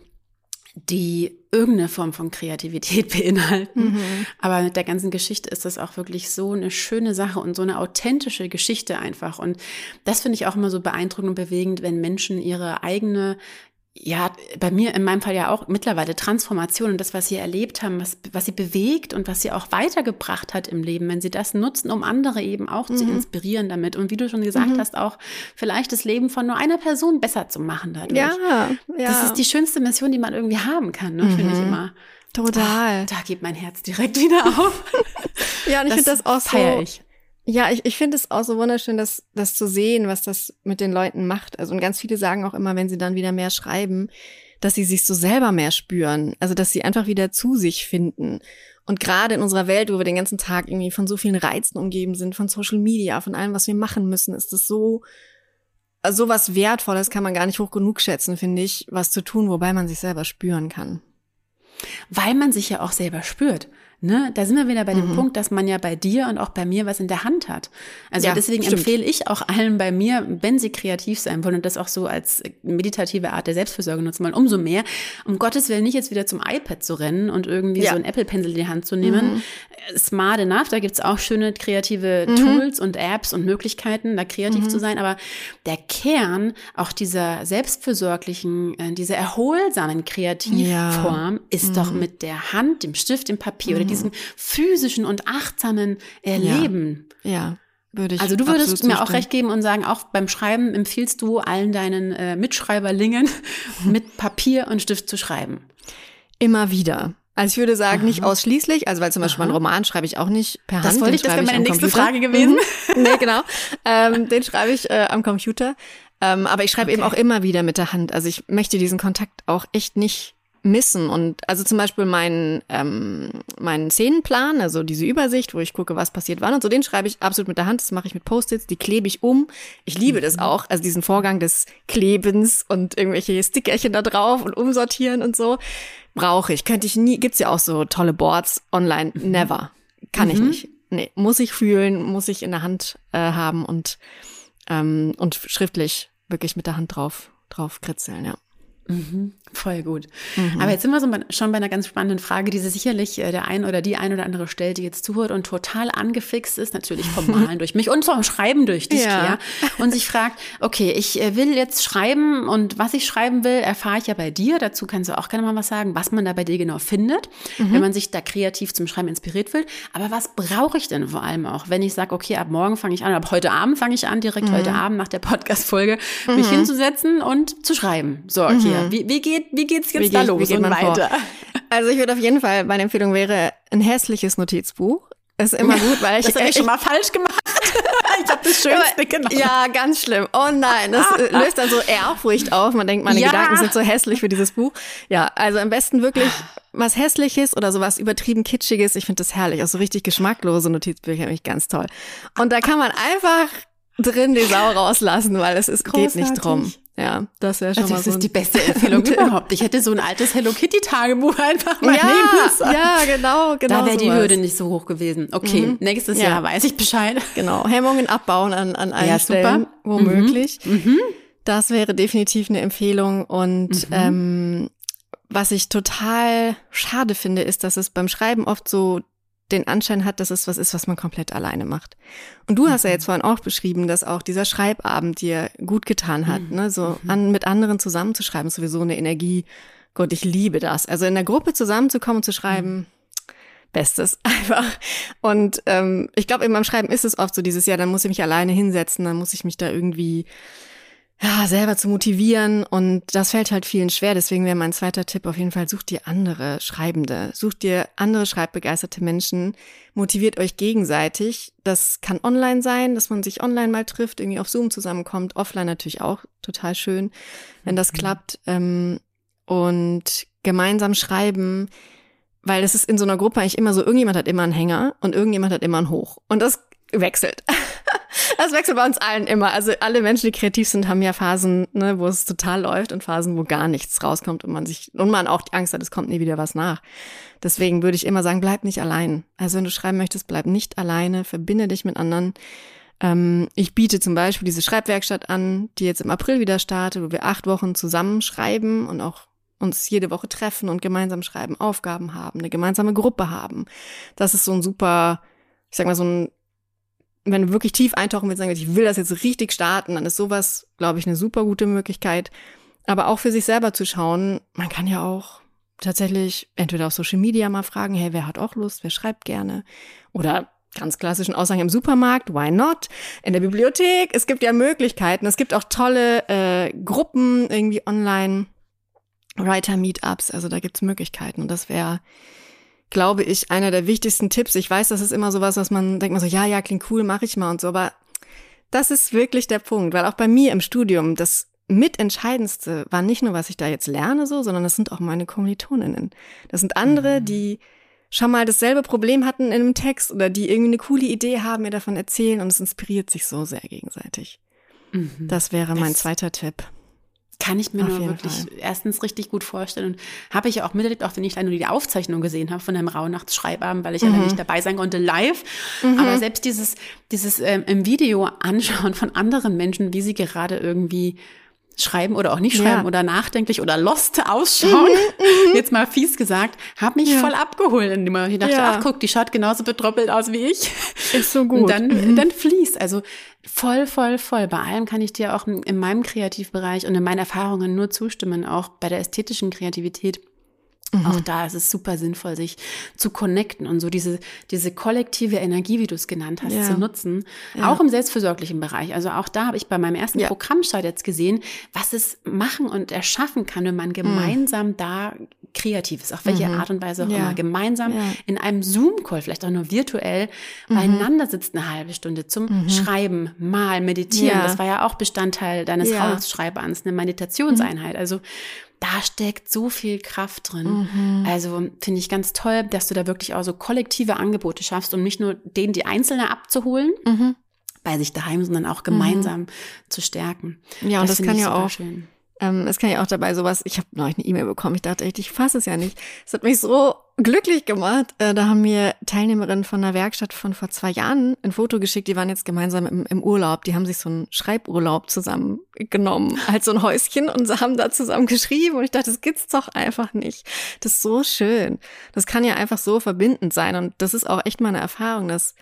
die irgendeine Form von Kreativität *laughs* beinhalten. Mhm. Aber mit der ganzen Geschichte ist das auch wirklich so eine schöne Sache und so eine authentische Geschichte einfach. Und das finde ich auch immer so beeindruckend und bewegend, wenn Menschen ihre eigene ja, bei mir in meinem Fall ja auch mittlerweile Transformation und das, was sie erlebt haben, was, was sie bewegt und was sie auch weitergebracht hat im Leben, wenn sie das nutzen, um andere eben auch mhm. zu inspirieren damit. Und wie du schon gesagt mhm. hast, auch vielleicht das Leben von nur einer Person besser zu machen dadurch. Ja, ja. Das ist die schönste Mission, die man irgendwie haben kann, ne, mhm. finde ich immer. Total. Ach, da geht mein Herz direkt wieder auf. *laughs* ja, und ich finde das auch so. Ich. Ja, ich, ich finde es auch so wunderschön, das, das zu sehen, was das mit den Leuten macht. Also und ganz viele sagen auch immer, wenn sie dann wieder mehr schreiben, dass sie sich so selber mehr spüren. Also dass sie einfach wieder zu sich finden. Und gerade in unserer Welt, wo wir den ganzen Tag irgendwie von so vielen Reizen umgeben sind, von Social Media, von allem, was wir machen müssen, ist das so, so was Wertvolles kann man gar nicht hoch genug schätzen, finde ich, was zu tun, wobei man sich selber spüren kann. Weil man sich ja auch selber spürt. Ne, da sind wir wieder bei dem mhm. Punkt, dass man ja bei dir und auch bei mir was in der Hand hat. Also ja, deswegen stimmt. empfehle ich auch allen bei mir, wenn sie kreativ sein wollen und das auch so als meditative Art der Selbstfürsorge nutzen wollen, umso mehr, um Gottes Willen nicht jetzt wieder zum iPad zu rennen und irgendwie ja. so ein Apple-Pencil in die Hand zu nehmen. Mhm. Smart enough, da gibt's auch schöne kreative mhm. Tools und Apps und Möglichkeiten, da kreativ mhm. zu sein. Aber der Kern auch dieser selbstfürsorglichen, äh, dieser erholsamen Kreativform ja. ist doch mhm. mit der Hand, dem Stift, dem Papier oder diesem physischen und achtsamen Erleben. Ja. ja. Würde ich also du würdest mir auch recht geben und sagen, auch beim Schreiben empfiehlst du allen deinen äh, Mitschreiberlingen *laughs* mit Papier und Stift zu schreiben. Immer wieder. Also ich würde sagen, Aha. nicht ausschließlich, also weil zum Beispiel Aha. meinen Roman schreibe ich auch nicht per Hand. Das wollte ich, das wäre meine nächste Computer. Frage gewesen. Mhm. *laughs* nee, genau. Ähm, den schreibe ich äh, am Computer. Ähm, aber ich schreibe okay. eben auch immer wieder mit der Hand. Also ich möchte diesen Kontakt auch echt nicht missen. Und also zum Beispiel meinen ähm, meinen Szenenplan, also diese Übersicht, wo ich gucke, was passiert wann und so, den schreibe ich absolut mit der Hand. Das mache ich mit Post-its, die klebe ich um. Ich liebe das mhm. auch, also diesen Vorgang des Klebens und irgendwelche Stickerchen da drauf und umsortieren und so brauche ich. Könnte ich nie. Gibt's ja auch so tolle Boards online. Mhm. Never. Kann mhm. ich nicht. Nee, muss ich fühlen, muss ich in der Hand äh, haben und ähm, und schriftlich wirklich mit der Hand drauf drauf kritzeln, ja. Mhm, voll gut. Mhm. Aber jetzt sind wir so schon bei einer ganz spannenden Frage, die sich sicherlich äh, der ein oder die ein oder andere stellt, die jetzt zuhört und total angefixt ist, natürlich vom *laughs* Malen durch mich und vom Schreiben durch dich, ja. Claire, und sich fragt, okay, ich äh, will jetzt schreiben und was ich schreiben will, erfahre ich ja bei dir. Dazu kannst du auch gerne mal was sagen, was man da bei dir genau findet, mhm. wenn man sich da kreativ zum Schreiben inspiriert fühlt. Aber was brauche ich denn vor allem auch, wenn ich sage, okay, ab morgen fange ich an, ab heute Abend fange ich an, direkt mhm. heute Abend nach der Podcast-Folge mich mhm. hinzusetzen und zu schreiben. So, okay, ja. Wie, wie, geht, wie geht's jetzt wie da geht, los und weiter? Vor? Also ich würde auf jeden Fall, meine Empfehlung wäre ein hässliches Notizbuch. Ist immer gut, weil ich das habe ich schon mal falsch gemacht. *laughs* ich habe das Schönste genommen. Ja, ganz schlimm. Oh nein, das *laughs* löst dann so Ehrfurcht auf. Man denkt, meine ja. Gedanken sind so hässlich für dieses Buch. Ja, also am besten wirklich was Hässliches oder sowas übertrieben Kitschiges. Ich finde das herrlich. Auch so richtig geschmacklose Notizbücher finde ich ganz toll. Und da kann man einfach drin die Sau rauslassen, weil es ist, geht nicht drum. Ja, das wäre schon also mal so. Das ist die beste Empfehlung *laughs* überhaupt. Ich hätte so ein altes Hello Kitty Tagebuch *laughs* einfach mal ja, nehmen sollen. Ja, genau, genau. Da wäre die Hürde nicht so hoch gewesen. Okay, mhm. nächstes ja. Jahr weiß ich Bescheid. *laughs* Genau, Hemmungen abbauen an, an allen ja, Stellen, super. womöglich. Mhm. Mhm. Das wäre definitiv eine Empfehlung. Und mhm. ähm, was ich total schade finde, ist, dass es beim Schreiben oft so den Anschein hat, dass es was ist, was man komplett alleine macht. Und du hast ja mhm. jetzt vorhin auch beschrieben, dass auch dieser Schreibabend dir gut getan hat, mhm. ne? so mhm. an, mit anderen zusammenzuschreiben, ist sowieso eine Energie. Gott, ich liebe das. Also in der Gruppe zusammenzukommen und zu schreiben, Bestes *laughs* einfach. Und ähm, ich glaube, in meinem Schreiben ist es oft so dieses Jahr, dann muss ich mich alleine hinsetzen, dann muss ich mich da irgendwie ja, selber zu motivieren und das fällt halt vielen schwer. Deswegen wäre mein zweiter Tipp auf jeden Fall, sucht dir andere Schreibende, sucht dir andere schreibbegeisterte Menschen, motiviert euch gegenseitig. Das kann online sein, dass man sich online mal trifft, irgendwie auf Zoom zusammenkommt, offline natürlich auch total schön, wenn das mhm. klappt. Ähm, und gemeinsam schreiben, weil es ist in so einer Gruppe eigentlich immer so, irgendjemand hat immer einen Hänger und irgendjemand hat immer einen Hoch. Und das wechselt. *laughs* Das wechselt bei uns allen immer. Also alle Menschen, die kreativ sind, haben ja Phasen, ne, wo es total läuft und Phasen, wo gar nichts rauskommt und man sich und man auch die Angst hat, es kommt nie wieder was nach. Deswegen würde ich immer sagen, bleib nicht allein. Also wenn du schreiben möchtest, bleib nicht alleine, verbinde dich mit anderen. Ähm, ich biete zum Beispiel diese Schreibwerkstatt an, die jetzt im April wieder startet, wo wir acht Wochen zusammen schreiben und auch uns jede Woche treffen und gemeinsam schreiben, Aufgaben haben, eine gemeinsame Gruppe haben. Das ist so ein super, ich sag mal, so ein wenn du wirklich tief eintauchen willst, sagen, ich will das jetzt richtig starten, dann ist sowas, glaube ich, eine super gute Möglichkeit. Aber auch für sich selber zu schauen, man kann ja auch tatsächlich entweder auf Social Media mal fragen, hey, wer hat auch Lust, wer schreibt gerne? Oder ganz klassischen Aussagen im Supermarkt, why not? In der Bibliothek, es gibt ja Möglichkeiten. Es gibt auch tolle äh, Gruppen irgendwie online, Writer-Meetups, also da gibt's Möglichkeiten. Und das wäre glaube ich, einer der wichtigsten Tipps. Ich weiß, das ist immer sowas, was man denkt man so, ja, ja, klingt cool, mache ich mal und so, aber das ist wirklich der Punkt, weil auch bei mir im Studium das mitentscheidendste war nicht nur, was ich da jetzt lerne, so, sondern das sind auch meine Kommilitoninnen. Das sind andere, mhm. die schon mal dasselbe Problem hatten in einem Text oder die irgendwie eine coole Idee haben, mir davon erzählen und es inspiriert sich so sehr gegenseitig. Mhm. Das wäre mein das zweiter Tipp. Kann ich mir Auf nur wirklich Fall. erstens richtig gut vorstellen und habe ich ja auch miterlebt, auch wenn ich leider nur die Aufzeichnung gesehen habe von einem Rauhnachtsschreibabend, weil ich mhm. ja nicht dabei sein konnte live. Mhm. Aber selbst dieses, dieses ähm, im Video anschauen von anderen Menschen, wie sie gerade irgendwie schreiben oder auch nicht schreiben ja. oder nachdenklich oder lost ausschauen, mhm, mhm. jetzt mal fies gesagt, habe mich ja. voll abgeholt. Und ich dachte, ja. ach guck, die schaut genauso betroppelt aus wie ich. Ist so gut. Und dann, mhm. dann fließt. Also voll, voll, voll. Bei allem kann ich dir auch in meinem Kreativbereich und in meinen Erfahrungen nur zustimmen, auch bei der ästhetischen Kreativität. Mhm. Auch da ist es super sinnvoll, sich zu connecten und so diese, diese kollektive Energie, wie du es genannt hast, ja. zu nutzen. Ja. Auch im selbstversorglichen Bereich. Also auch da habe ich bei meinem ersten ja. Programmstart jetzt gesehen, was es machen und erschaffen kann, wenn man mhm. gemeinsam mhm. da kreativ ist, auf welche mhm. Art und Weise auch immer, gemeinsam in einem Zoom-Call, vielleicht auch nur virtuell, mhm. beieinander sitzt eine halbe Stunde zum mhm. Schreiben, Mal, Meditieren. Das war ja auch Bestandteil deines ja. Weihnachtsschreibans, eine Meditationseinheit. Also da steckt so viel Kraft drin. Mhm. Also finde ich ganz toll, dass du da wirklich auch so kollektive Angebote schaffst, um nicht nur denen die Einzelne abzuholen. Mhm. bei sich daheim, sondern auch gemeinsam mhm. zu stärken. Ja, und das, das kann ja auch schön. Ähm, es kann ja auch dabei sowas, ich habe neulich eine E-Mail bekommen, ich dachte echt, ich fasse es ja nicht. Es hat mich so glücklich gemacht. Äh, da haben mir Teilnehmerinnen von einer Werkstatt von vor zwei Jahren ein Foto geschickt, die waren jetzt gemeinsam im, im Urlaub. Die haben sich so einen Schreiburlaub zusammengenommen, *laughs* als so ein Häuschen und haben da zusammen geschrieben. Und ich dachte, das gibt's doch einfach nicht. Das ist so schön. Das kann ja einfach so verbindend sein. Und das ist auch echt meine Erfahrung. Das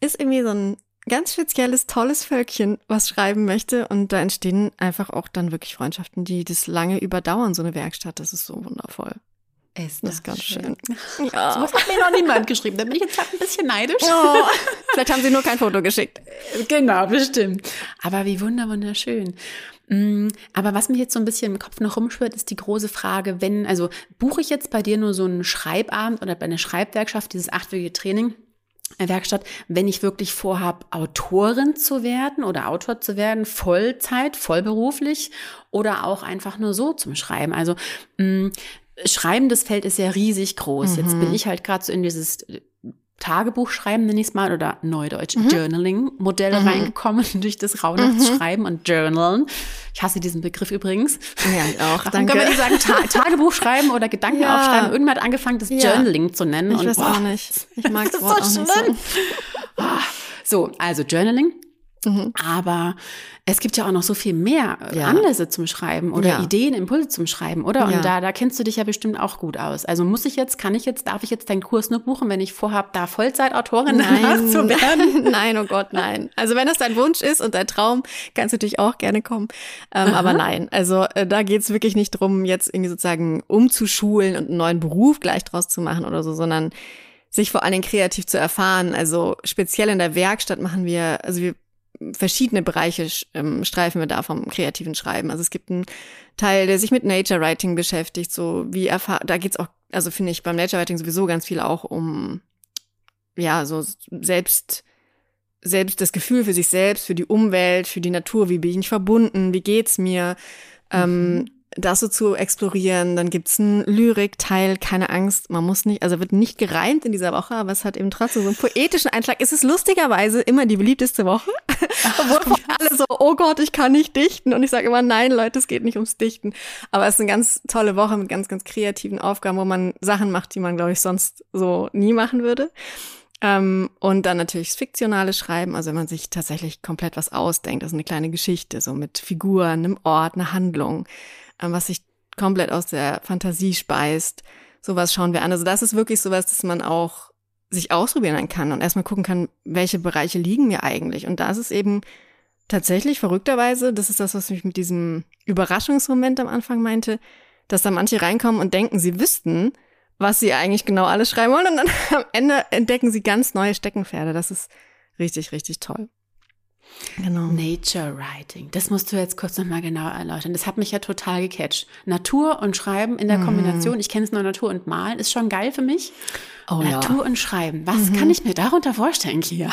ist irgendwie so ein ganz spezielles, tolles Völkchen, was schreiben möchte. Und da entstehen einfach auch dann wirklich Freundschaften, die das lange überdauern, so eine Werkstatt. Das ist so wundervoll. Ist das, das ist ganz schön. schön. *laughs* Ja. So was hat mir noch niemand geschrieben. Da bin ich jetzt gerade ein bisschen neidisch. Oh. *laughs* Vielleicht haben sie nur kein Foto geschickt. Genau, bestimmt. Aber wie wunder, wunderschön. Mm, aber was mich jetzt so ein bisschen im Kopf noch rumschwirrt, ist die große Frage, wenn, also buche ich jetzt bei dir nur so einen Schreibabend oder bei einer Schreibwerkschaft, dieses achtwöchige Training, Werkstatt, wenn ich wirklich vorhabe, Autorin zu werden oder Autor zu werden, Vollzeit, vollberuflich oder auch einfach nur so zum Schreiben. Also mh, mm, Schreiben, das Feld ist ja riesig groß. Mhm. Jetzt bin ich halt gerade so in dieses Tagebuch schreiben, nenne ich es mal, oder Neudeutsch mhm. Journaling-Modell mhm. reingekommen *laughs* durch das Rauhnachtsschreiben mhm. und Journalen. Ich hasse diesen Begriff übrigens. Ja, ich auch. Dann kann man nicht sagen, Ta Tagebuch schreiben oder Gedanken ja. aufschreiben. Irgendwann hat angefangen, das ja. Journaling zu nennen. Ich und, weiß boah, auch nicht. Ich mag es auch so nicht so. Ah, so, also Journaling Mhm. Aber es gibt ja auch noch so viel mehr ja. Anlässe zum Schreiben oder ja. Ideen, Impulse zum Schreiben, oder? Und ja. da, da kennst du dich ja bestimmt auch gut aus. Also muss ich jetzt, kann ich jetzt, darf ich jetzt deinen Kurs nur buchen, wenn ich vorhab, da Vollzeitautorin *laughs* nein. zu werden? *laughs* nein, oh Gott, nein. Also wenn das dein Wunsch ist und dein Traum, kannst du natürlich auch gerne kommen. Ähm, aber nein, also äh, da geht's wirklich nicht drum, jetzt irgendwie sozusagen umzuschulen und einen neuen Beruf gleich draus zu machen oder so, sondern sich vor allen Dingen kreativ zu erfahren. Also speziell in der Werkstatt machen wir, also wir verschiedene Bereiche ähm, streifen wir da vom kreativen Schreiben. Also es gibt einen Teil, der sich mit Nature Writing beschäftigt, so wie erfahr da geht's auch, also finde ich beim Nature Writing sowieso ganz viel auch um ja, so selbst selbst das Gefühl für sich selbst, für die Umwelt, für die Natur, wie bin ich verbunden, wie geht's mir, ähm, mhm das so zu explorieren. Dann gibt's einen Lyrik-Teil, keine Angst, man muss nicht, also wird nicht gereimt in dieser Woche, aber es hat eben trotzdem so einen poetischen Einschlag. Es ist lustigerweise immer die beliebteste Woche, *laughs* obwohl alle so, oh Gott, ich kann nicht dichten. Und ich sage immer, nein, Leute, es geht nicht ums Dichten. Aber es ist eine ganz tolle Woche mit ganz, ganz kreativen Aufgaben, wo man Sachen macht, die man, glaube ich, sonst so nie machen würde. Ähm, und dann natürlich das fiktionale Schreiben, also wenn man sich tatsächlich komplett was ausdenkt, also eine kleine Geschichte, so mit Figuren, einem Ort, einer Handlung was sich komplett aus der Fantasie speist. Sowas schauen wir an. Also das ist wirklich sowas, dass man auch sich ausprobieren kann und erstmal gucken kann, welche Bereiche liegen mir eigentlich. Und da ist es eben tatsächlich verrückterweise, das ist das, was mich mit diesem Überraschungsmoment am Anfang meinte, dass da manche reinkommen und denken, sie wüssten, was sie eigentlich genau alles schreiben wollen und dann *laughs* am Ende entdecken sie ganz neue Steckenpferde. Das ist richtig, richtig toll. Genau. Nature Writing. Das musst du jetzt kurz nochmal genau erläutern. Das hat mich ja total gecatcht. Natur und Schreiben in der mhm. Kombination. Ich kenne es nur Natur und Malen. Ist schon geil für mich. Oh, Natur ja. und Schreiben. Was mhm. kann ich mir darunter vorstellen, Kia?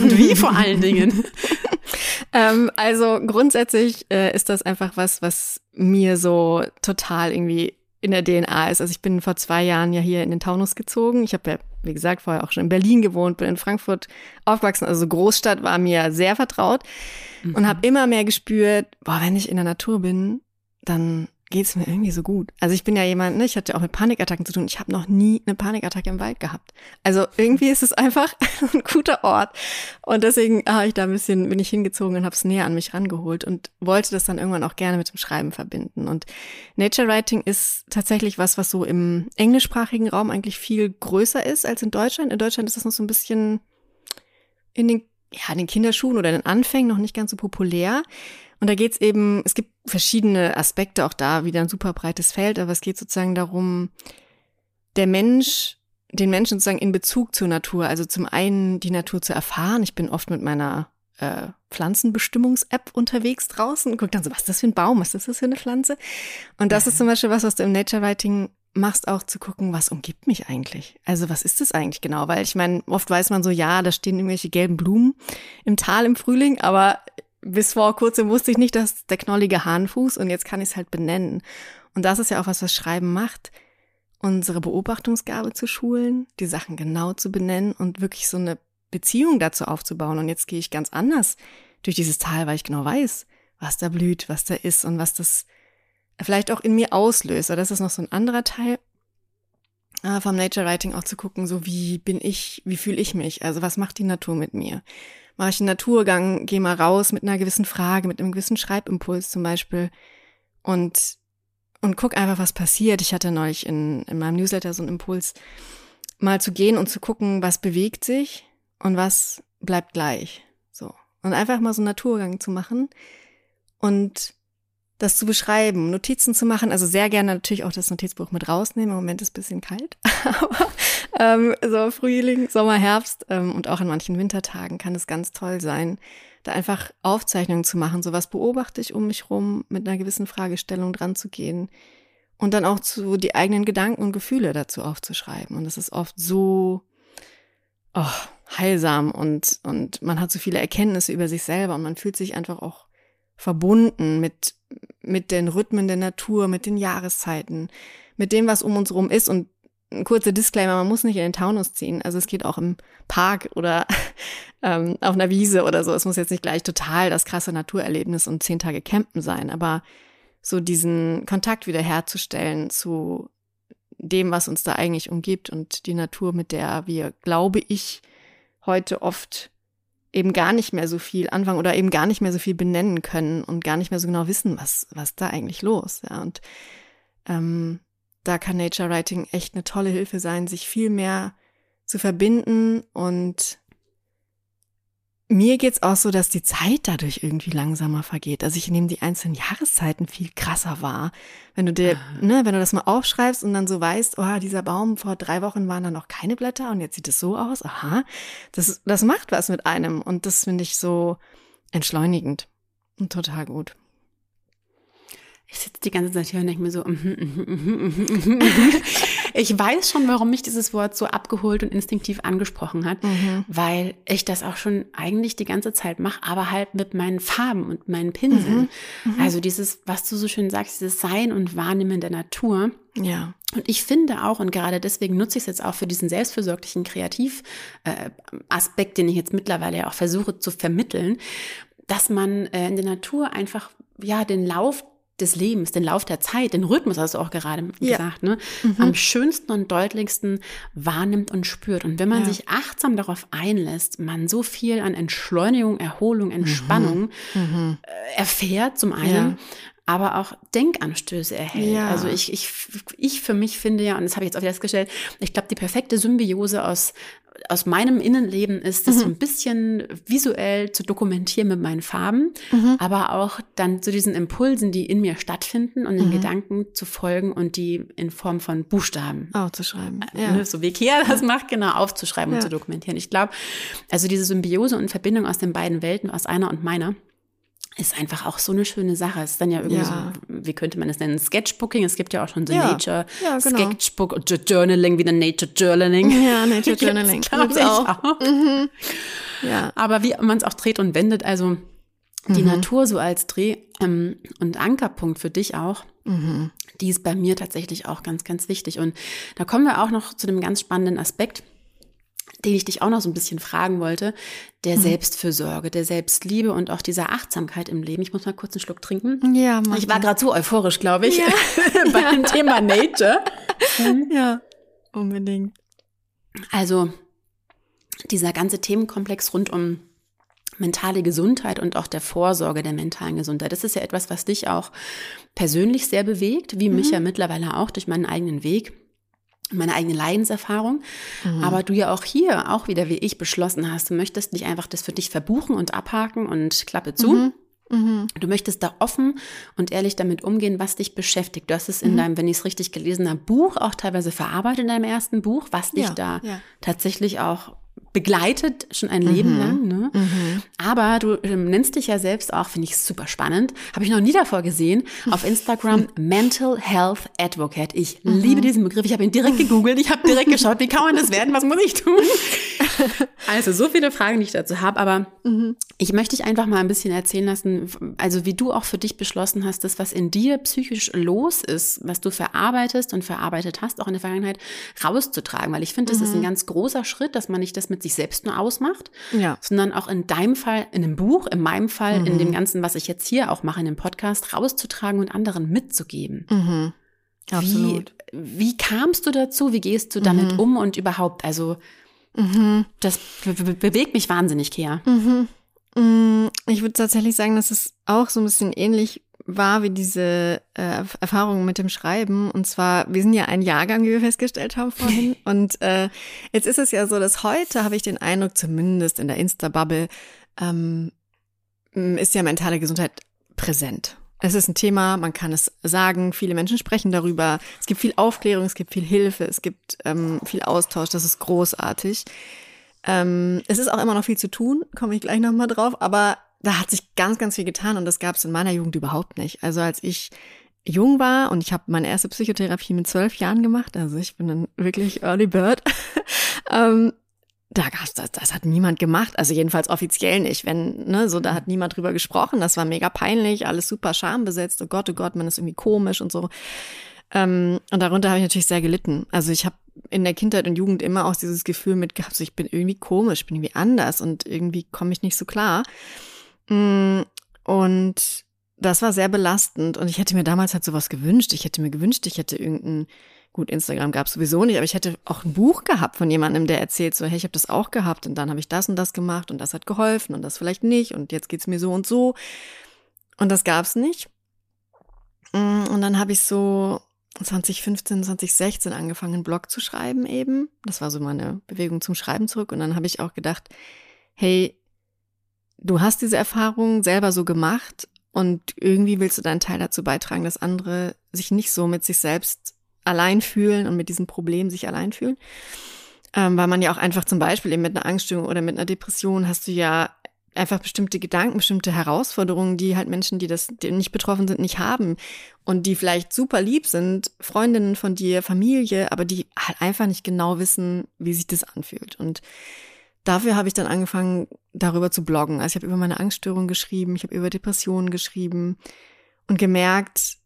Und wie vor allen Dingen? *laughs* *laughs* ähm, also grundsätzlich äh, ist das einfach was, was mir so total irgendwie in der DNA ist. Also ich bin vor zwei Jahren ja hier in den Taunus gezogen. Ich habe ja, wie gesagt, vorher auch schon in Berlin gewohnt, bin in Frankfurt aufgewachsen. Also Großstadt war mir sehr vertraut mhm. und habe immer mehr gespürt, boah, wenn ich in der Natur bin, dann geht es mir irgendwie so gut. Also ich bin ja jemand, ne, ich hatte auch mit Panikattacken zu tun. Ich habe noch nie eine Panikattacke im Wald gehabt. Also irgendwie ist es einfach *laughs* ein guter Ort. Und deswegen habe ich da ein bisschen, bin ich hingezogen und habe es näher an mich rangeholt und wollte das dann irgendwann auch gerne mit dem Schreiben verbinden. Und Nature Writing ist tatsächlich was, was so im englischsprachigen Raum eigentlich viel größer ist als in Deutschland. In Deutschland ist das noch so ein bisschen in den, ja, in den Kinderschuhen oder in den Anfängen noch nicht ganz so populär. Und da geht's eben, es gibt verschiedene Aspekte auch da, wieder ein super breites Feld, aber es geht sozusagen darum, der Mensch, den Menschen sozusagen in Bezug zur Natur, also zum einen die Natur zu erfahren. Ich bin oft mit meiner äh, Pflanzenbestimmungs-App unterwegs draußen und gucke dann so, was ist das für ein Baum, was ist das für eine Pflanze? Und das ist zum Beispiel was, was du im Nature Writing machst, auch zu gucken, was umgibt mich eigentlich? Also was ist das eigentlich genau? Weil ich meine, oft weiß man so, ja, da stehen irgendwelche gelben Blumen im Tal im Frühling, aber bis vor kurzem wusste ich nicht, dass der knollige Hahnfuß und jetzt kann ich es halt benennen. Und das ist ja auch was, was Schreiben macht, unsere Beobachtungsgabe zu schulen, die Sachen genau zu benennen und wirklich so eine Beziehung dazu aufzubauen. Und jetzt gehe ich ganz anders durch dieses Tal, weil ich genau weiß, was da blüht, was da ist und was das vielleicht auch in mir auslöst. Das ist noch so ein anderer Teil äh, vom Nature Writing auch zu gucken, so wie bin ich, wie fühle ich mich? Also was macht die Natur mit mir? Mache ich einen Naturgang, gehe mal raus mit einer gewissen Frage, mit einem gewissen Schreibimpuls zum Beispiel und und guck einfach, was passiert. Ich hatte neulich in, in meinem Newsletter so einen Impuls, mal zu gehen und zu gucken, was bewegt sich und was bleibt gleich. So. Und einfach mal so einen Naturgang zu machen und das zu beschreiben, Notizen zu machen, also sehr gerne natürlich auch das Notizbuch mit rausnehmen. Im Moment ist es bisschen kalt, *laughs* aber ähm, so Frühling, Sommer, Herbst ähm, und auch an manchen Wintertagen kann es ganz toll sein, da einfach Aufzeichnungen zu machen. So was beobachte ich um mich rum, mit einer gewissen Fragestellung dran zu gehen und dann auch zu die eigenen Gedanken und Gefühle dazu aufzuschreiben. Und das ist oft so oh, heilsam und, und man hat so viele Erkenntnisse über sich selber und man fühlt sich einfach auch verbunden mit, mit den Rhythmen der Natur, mit den Jahreszeiten, mit dem, was um uns rum ist. Und ein kurzer Disclaimer, man muss nicht in den Taunus ziehen. Also es geht auch im Park oder *laughs* ähm, auf einer Wiese oder so. Es muss jetzt nicht gleich total das krasse Naturerlebnis und zehn Tage Campen sein, aber so diesen Kontakt wieder herzustellen zu dem, was uns da eigentlich umgibt und die Natur, mit der wir, glaube ich, heute oft eben gar nicht mehr so viel anfangen oder eben gar nicht mehr so viel benennen können und gar nicht mehr so genau wissen, was, was da eigentlich los. Ja, und ähm, da kann Nature Writing echt eine tolle Hilfe sein, sich viel mehr zu verbinden und mir geht's auch so, dass die Zeit dadurch irgendwie langsamer vergeht. Also ich nehme die einzelnen Jahreszeiten viel krasser wahr. Wenn du dir, ah. ne, wenn du das mal aufschreibst und dann so weißt, oh, dieser Baum vor drei Wochen waren da noch keine Blätter und jetzt sieht es so aus, aha, das, das macht was mit einem und das finde ich so entschleunigend und total gut ich sitze die ganze Zeit hier und denke mir so, mm -hmm, mm -hmm, mm ich weiß schon, warum mich dieses Wort so abgeholt und instinktiv angesprochen hat, mhm. weil ich das auch schon eigentlich die ganze Zeit mache, aber halt mit meinen Farben und meinen Pinseln. Mhm. Mhm. Also dieses, was du so schön sagst, dieses Sein und Wahrnehmen der Natur. Ja. Und ich finde auch, und gerade deswegen nutze ich es jetzt auch für diesen selbstfürsorglichen Kreativaspekt, äh, den ich jetzt mittlerweile ja auch versuche zu vermitteln, dass man äh, in der Natur einfach ja den Lauf des Lebens, den Lauf der Zeit, den Rhythmus, hast du auch gerade ja. gesagt, ne, mhm. am schönsten und deutlichsten wahrnimmt und spürt. Und wenn man ja. sich achtsam darauf einlässt, man so viel an Entschleunigung, Erholung, Entspannung mhm. mhm. Äh, erfährt, zum einen, ja. aber auch Denkanstöße erhält. Also ich, ich, ich für mich finde ja, und das habe ich jetzt auch festgestellt, ich glaube, die perfekte Symbiose aus aus meinem Innenleben ist, das mhm. so ein bisschen visuell zu dokumentieren mit meinen Farben, mhm. aber auch dann zu diesen Impulsen, die in mir stattfinden und den mhm. Gedanken zu folgen und die in Form von Buchstaben aufzuschreiben. Äh, ja. Ne, so wie Kea das macht, genau, aufzuschreiben ja. und zu dokumentieren. Ich glaube, also diese Symbiose und Verbindung aus den beiden Welten, aus einer und meiner, ist einfach auch so eine schöne Sache. Es ist dann ja irgendwie ja. so, wie könnte man es nennen? Sketchbooking. Es gibt ja auch schon so ja. Nature ja, genau. Sketchbook Journaling, wieder Nature Journaling. Ja, Nature *laughs* Journaling. glaube ich auch. auch. Mhm. Ja. Aber wie man es auch dreht und wendet, also die mhm. Natur so als Dreh- ähm, und Ankerpunkt für dich auch, mhm. die ist bei mir tatsächlich auch ganz, ganz wichtig. Und da kommen wir auch noch zu einem ganz spannenden Aspekt den ich dich auch noch so ein bisschen fragen wollte, der mhm. Selbstfürsorge, der Selbstliebe und auch dieser Achtsamkeit im Leben. Ich muss mal kurz einen Schluck trinken. Ja, mach Ich war gerade so euphorisch, glaube ich, ja. *laughs* beim ja. *laughs* Thema Nature. Ja, unbedingt. Also dieser ganze Themenkomplex rund um mentale Gesundheit und auch der Vorsorge der mentalen Gesundheit. Das ist ja etwas, was dich auch persönlich sehr bewegt, wie mich mhm. ja mittlerweile auch durch meinen eigenen Weg meine eigene Leidenserfahrung. Mhm. Aber du ja auch hier, auch wieder wie ich beschlossen hast, du möchtest nicht einfach das für dich verbuchen und abhaken und Klappe zu. Mhm. Mhm. Du möchtest da offen und ehrlich damit umgehen, was dich beschäftigt. Du hast es in mhm. deinem, wenn ich es richtig gelesen habe, Buch auch teilweise verarbeitet in deinem ersten Buch, was dich ja, da ja. tatsächlich auch begleitet schon ein Leben mhm. lang. Ne? Mhm. Aber du ähm, nennst dich ja selbst auch, finde ich super spannend, habe ich noch nie davor gesehen, auf Instagram *laughs* Mental Health Advocate. Ich mhm. liebe diesen Begriff. Ich habe ihn direkt gegoogelt. Ich habe direkt geschaut, wie kann man das werden? Was muss ich tun? *laughs* Also so viele Fragen, die ich dazu habe. Aber mhm. ich möchte dich einfach mal ein bisschen erzählen lassen, also wie du auch für dich beschlossen hast, das, was in dir psychisch los ist, was du verarbeitest und verarbeitet hast, auch in der Vergangenheit, rauszutragen. Weil ich finde, das ist ein mhm. ganz großer Schritt, dass man nicht das mit sich selbst nur ausmacht, ja. sondern auch in deinem Fall, in einem Buch, in meinem Fall, mhm. in dem Ganzen, was ich jetzt hier auch mache, in dem Podcast, rauszutragen und anderen mitzugeben. Mhm. Absolut. Wie, wie kamst du dazu? Wie gehst du damit mhm. um und überhaupt? Also, mhm. das be be bewegt mich wahnsinnig, Kea. Mhm. Mm, ich würde tatsächlich sagen, dass es auch so ein bisschen ähnlich war wie diese äh, Erfahrung mit dem Schreiben. Und zwar, wir sind ja ein Jahrgang, wie wir festgestellt haben vorhin. *laughs* und äh, jetzt ist es ja so, dass heute habe ich den Eindruck, zumindest in der Insta-Bubble, ähm, ist ja mentale Gesundheit präsent. Es ist ein Thema, man kann es sagen, viele Menschen sprechen darüber. Es gibt viel Aufklärung, es gibt viel Hilfe, es gibt ähm, viel Austausch, das ist großartig. Ähm, es ist auch immer noch viel zu tun, komme ich gleich nochmal drauf, aber da hat sich ganz, ganz viel getan und das gab es in meiner Jugend überhaupt nicht. Also als ich jung war und ich habe meine erste Psychotherapie mit zwölf Jahren gemacht, also ich bin dann wirklich Early Bird, *laughs* ähm, da gab's das, das hat niemand gemacht, also jedenfalls offiziell nicht. Wenn, ne, so da hat niemand drüber gesprochen, das war mega peinlich, alles super schambesetzt, oh Gott, oh Gott, man ist irgendwie komisch und so. Ähm, und darunter habe ich natürlich sehr gelitten. Also ich habe in der Kindheit und Jugend immer auch dieses Gefühl mitgehabt, so ich bin irgendwie komisch, bin irgendwie anders und irgendwie komme ich nicht so klar. Mm, und das war sehr belastend und ich hätte mir damals halt sowas gewünscht. Ich hätte mir gewünscht, ich hätte irgendein, gut, Instagram gab es sowieso nicht, aber ich hätte auch ein Buch gehabt von jemandem, der erzählt so, hey, ich habe das auch gehabt und dann habe ich das und das gemacht und das hat geholfen und das vielleicht nicht und jetzt geht's mir so und so. Und das gab's nicht. Mm, und dann habe ich so 2015, 2016 angefangen, einen Blog zu schreiben eben. Das war so meine Bewegung zum Schreiben zurück. Und dann habe ich auch gedacht, hey, du hast diese Erfahrung selber so gemacht und irgendwie willst du deinen Teil dazu beitragen, dass andere sich nicht so mit sich selbst allein fühlen und mit diesem Problem sich allein fühlen. Ähm, weil man ja auch einfach zum Beispiel eben mit einer Angststörung oder mit einer Depression hast du ja einfach bestimmte Gedanken, bestimmte Herausforderungen, die halt Menschen, die das die nicht betroffen sind, nicht haben und die vielleicht super lieb sind, Freundinnen von dir, Familie, aber die halt einfach nicht genau wissen, wie sich das anfühlt. Und dafür habe ich dann angefangen, darüber zu bloggen. Also ich habe über meine Angststörung geschrieben, ich habe über Depressionen geschrieben und gemerkt,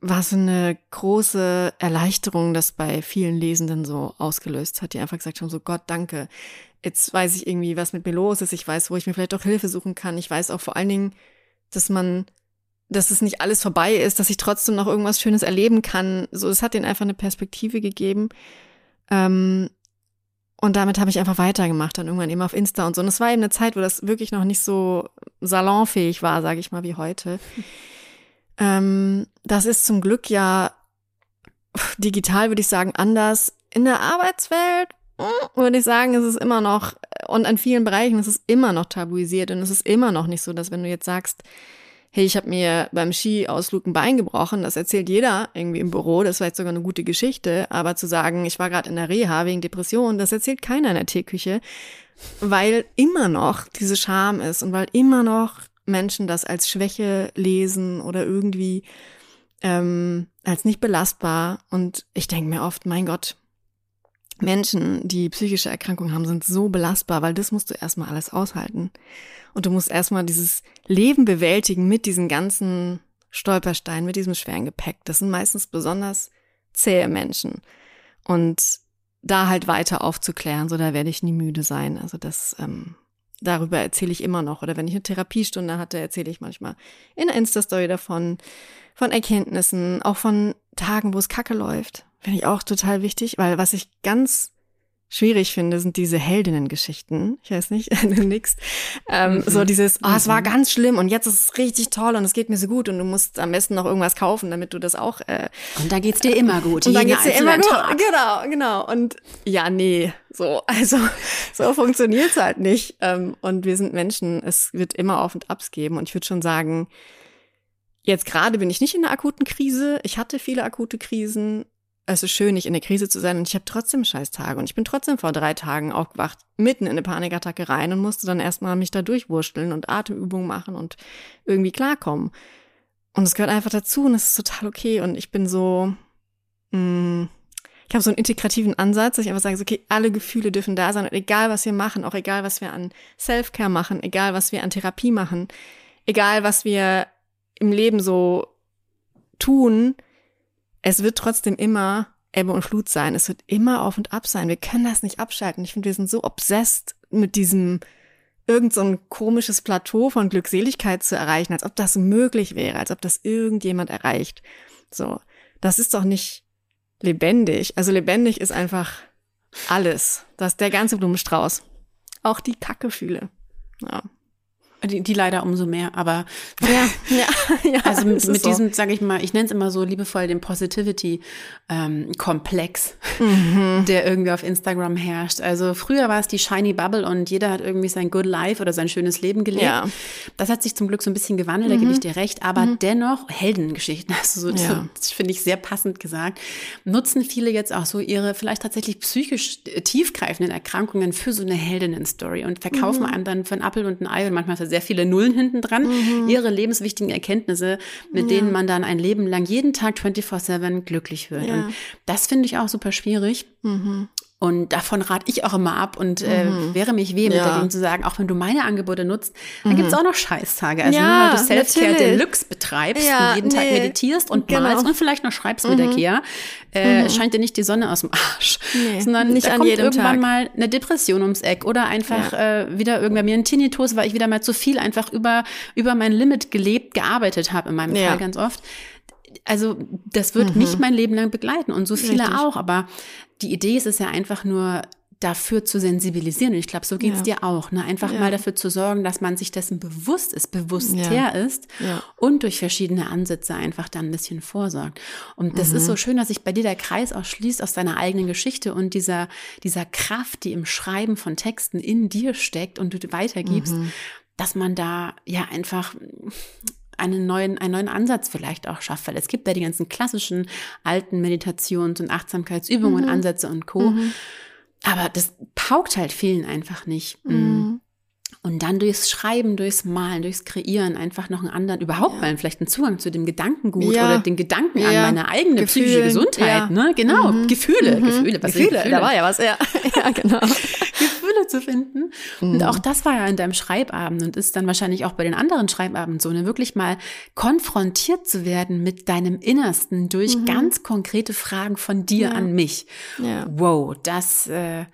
was für eine große Erleichterung das bei vielen Lesenden so ausgelöst hat, die einfach gesagt haben, so Gott, danke. Jetzt weiß ich irgendwie, was mit mir los ist. Ich weiß, wo ich mir vielleicht auch Hilfe suchen kann. Ich weiß auch vor allen Dingen, dass man, dass es nicht alles vorbei ist, dass ich trotzdem noch irgendwas Schönes erleben kann. So, es hat denen einfach eine Perspektive gegeben. Ähm, und damit habe ich einfach weitergemacht, dann irgendwann eben auf Insta und so. Und es war eben eine Zeit, wo das wirklich noch nicht so salonfähig war, sage ich mal, wie heute. *laughs* Ähm, das ist zum Glück ja *laughs* digital, würde ich sagen, anders. In der Arbeitswelt hm, würde ich sagen, ist es immer noch, und an vielen Bereichen ist es immer noch tabuisiert und es ist immer noch nicht so, dass wenn du jetzt sagst, hey, ich habe mir beim Skiausflug ein Bein gebrochen, das erzählt jeder irgendwie im Büro, das ist vielleicht sogar eine gute Geschichte, aber zu sagen, ich war gerade in der Reha wegen Depression, das erzählt keiner in der Teeküche, weil immer noch diese Scham ist und weil immer noch Menschen das als Schwäche lesen oder irgendwie ähm, als nicht belastbar. Und ich denke mir oft, mein Gott, Menschen, die psychische Erkrankungen haben, sind so belastbar, weil das musst du erstmal alles aushalten. Und du musst erstmal dieses Leben bewältigen mit diesen ganzen Stolpersteinen, mit diesem schweren Gepäck. Das sind meistens besonders zähe Menschen. Und da halt weiter aufzuklären, so da werde ich nie müde sein. Also das ähm, darüber erzähle ich immer noch. Oder wenn ich eine Therapiestunde hatte, erzähle ich manchmal in Insta-Story davon, von Erkenntnissen, auch von Tagen, wo es kacke läuft. Finde ich auch total wichtig, weil was ich ganz schwierig finde, sind diese Heldinnengeschichten. Ich weiß nicht, *laughs* du nix. Ähm, mhm. So dieses, oh, es war mhm. ganz schlimm und jetzt ist es richtig toll und es geht mir so gut und du musst am besten noch irgendwas kaufen, damit du das auch. Äh, und da geht's dir immer gut. Und dann geht's dir immer gut. Tag. Genau, genau. Und ja, nee, so, *laughs* also so funktioniert's halt nicht. Ähm, und wir sind Menschen, es wird immer Auf und Abs geben. Und ich würde schon sagen, jetzt gerade bin ich nicht in einer akuten Krise. Ich hatte viele akute Krisen es ist schön, nicht in der Krise zu sein. Und ich habe trotzdem scheiß Tage. Und ich bin trotzdem vor drei Tagen aufgewacht, mitten in eine Panikattacke rein und musste dann erstmal mich da durchwursteln und Atemübungen machen und irgendwie klarkommen. Und es gehört einfach dazu und es ist total okay. Und ich bin so, mh, mm, ich habe so einen integrativen Ansatz, dass ich einfach sage, okay, alle Gefühle dürfen da sein und egal was wir machen, auch egal was wir an Self-Care machen, egal was wir an Therapie machen, egal was wir im Leben so tun, es wird trotzdem immer Ebbe und Flut sein. Es wird immer auf und ab sein. Wir können das nicht abschalten. Ich finde, wir sind so obsessed mit diesem irgend so ein komisches Plateau von Glückseligkeit zu erreichen, als ob das möglich wäre, als ob das irgendjemand erreicht. So. Das ist doch nicht lebendig. Also lebendig ist einfach alles. Das ist der ganze Blumenstrauß. Auch die Kackefühle. Ja. Die, die leider umso mehr, aber ja, *laughs* ja, *laughs* ja also mit, mit diesem, so. sage ich mal, ich nenne es immer so liebevoll den Positivity-Komplex, ähm, mhm. der irgendwie auf Instagram herrscht. Also früher war es die Shiny Bubble und jeder hat irgendwie sein Good Life oder sein schönes Leben gelebt. Ja. Das hat sich zum Glück so ein bisschen gewandelt, mhm. da gebe ich dir recht, aber mhm. dennoch Heldengeschichten, also so, ja. das finde ich sehr passend gesagt, nutzen viele jetzt auch so ihre vielleicht tatsächlich psychisch tiefgreifenden Erkrankungen für so eine Heldinnen-Story und verkaufen mhm. einem dann für einen Apfel und ein Ei und manchmal sehr viele Nullen hinten dran, mhm. ihre lebenswichtigen Erkenntnisse, mit ja. denen man dann ein Leben lang jeden Tag 24-7 glücklich wird. Ja. Und das finde ich auch super schwierig. Mhm. Und davon rate ich auch immer ab und äh, mhm. wäre mich weh, mit ja. dagegen zu sagen, auch wenn du meine Angebote nutzt, dann mhm. gibt es auch noch Scheißtage. Also ja, nur weil du Self-Care Deluxe betreibst ja, und jeden nee. Tag meditierst und genau. malst und vielleicht noch schreibst mhm. mit der Kia, äh, mhm. scheint dir nicht die Sonne aus dem Arsch. Nee, sondern nicht da an kommt jedem irgendwann Tag. mal eine Depression ums Eck oder einfach ja. äh, wieder irgendwann mir ein Tinnitus, weil ich wieder mal zu viel einfach über, über mein Limit gelebt, gearbeitet habe in meinem Fall ganz oft also das wird mhm. mich mein Leben lang begleiten und so viele Richtig. auch. Aber die Idee ist es ja einfach nur, dafür zu sensibilisieren. Und ich glaube, so geht es ja. dir auch. Ne? Einfach ja. mal dafür zu sorgen, dass man sich dessen bewusst ist, bewusster ja. ist und durch verschiedene Ansätze einfach dann ein bisschen vorsorgt. Und das mhm. ist so schön, dass sich bei dir der Kreis auch schließt aus deiner eigenen Geschichte und dieser, dieser Kraft, die im Schreiben von Texten in dir steckt und du weitergibst. Mhm dass man da ja einfach einen neuen, einen neuen Ansatz vielleicht auch schafft, weil es gibt ja die ganzen klassischen alten Meditations- und Achtsamkeitsübungen, mhm. Ansätze und Co. Mhm. Aber das taugt halt vielen einfach nicht. Mhm. Und dann durchs Schreiben, durchs Malen, durchs Kreieren einfach noch einen anderen, überhaupt ja. mal vielleicht einen Zugang zu dem Gedankengut ja. oder den Gedanken ja. an meine eigene Gefühlen. psychische Gesundheit, ne? Genau, mhm. Gefühle, mhm. Gefühle, was Gefühle, Gefühle, da war ja was, ja, *laughs* ja genau. *laughs* Zu finden. Mhm. Und auch das war ja in deinem Schreibabend und ist dann wahrscheinlich auch bei den anderen Schreibabenden so, ne? wirklich mal konfrontiert zu werden mit deinem Innersten durch mhm. ganz konkrete Fragen von dir an mich. Wow, das äh,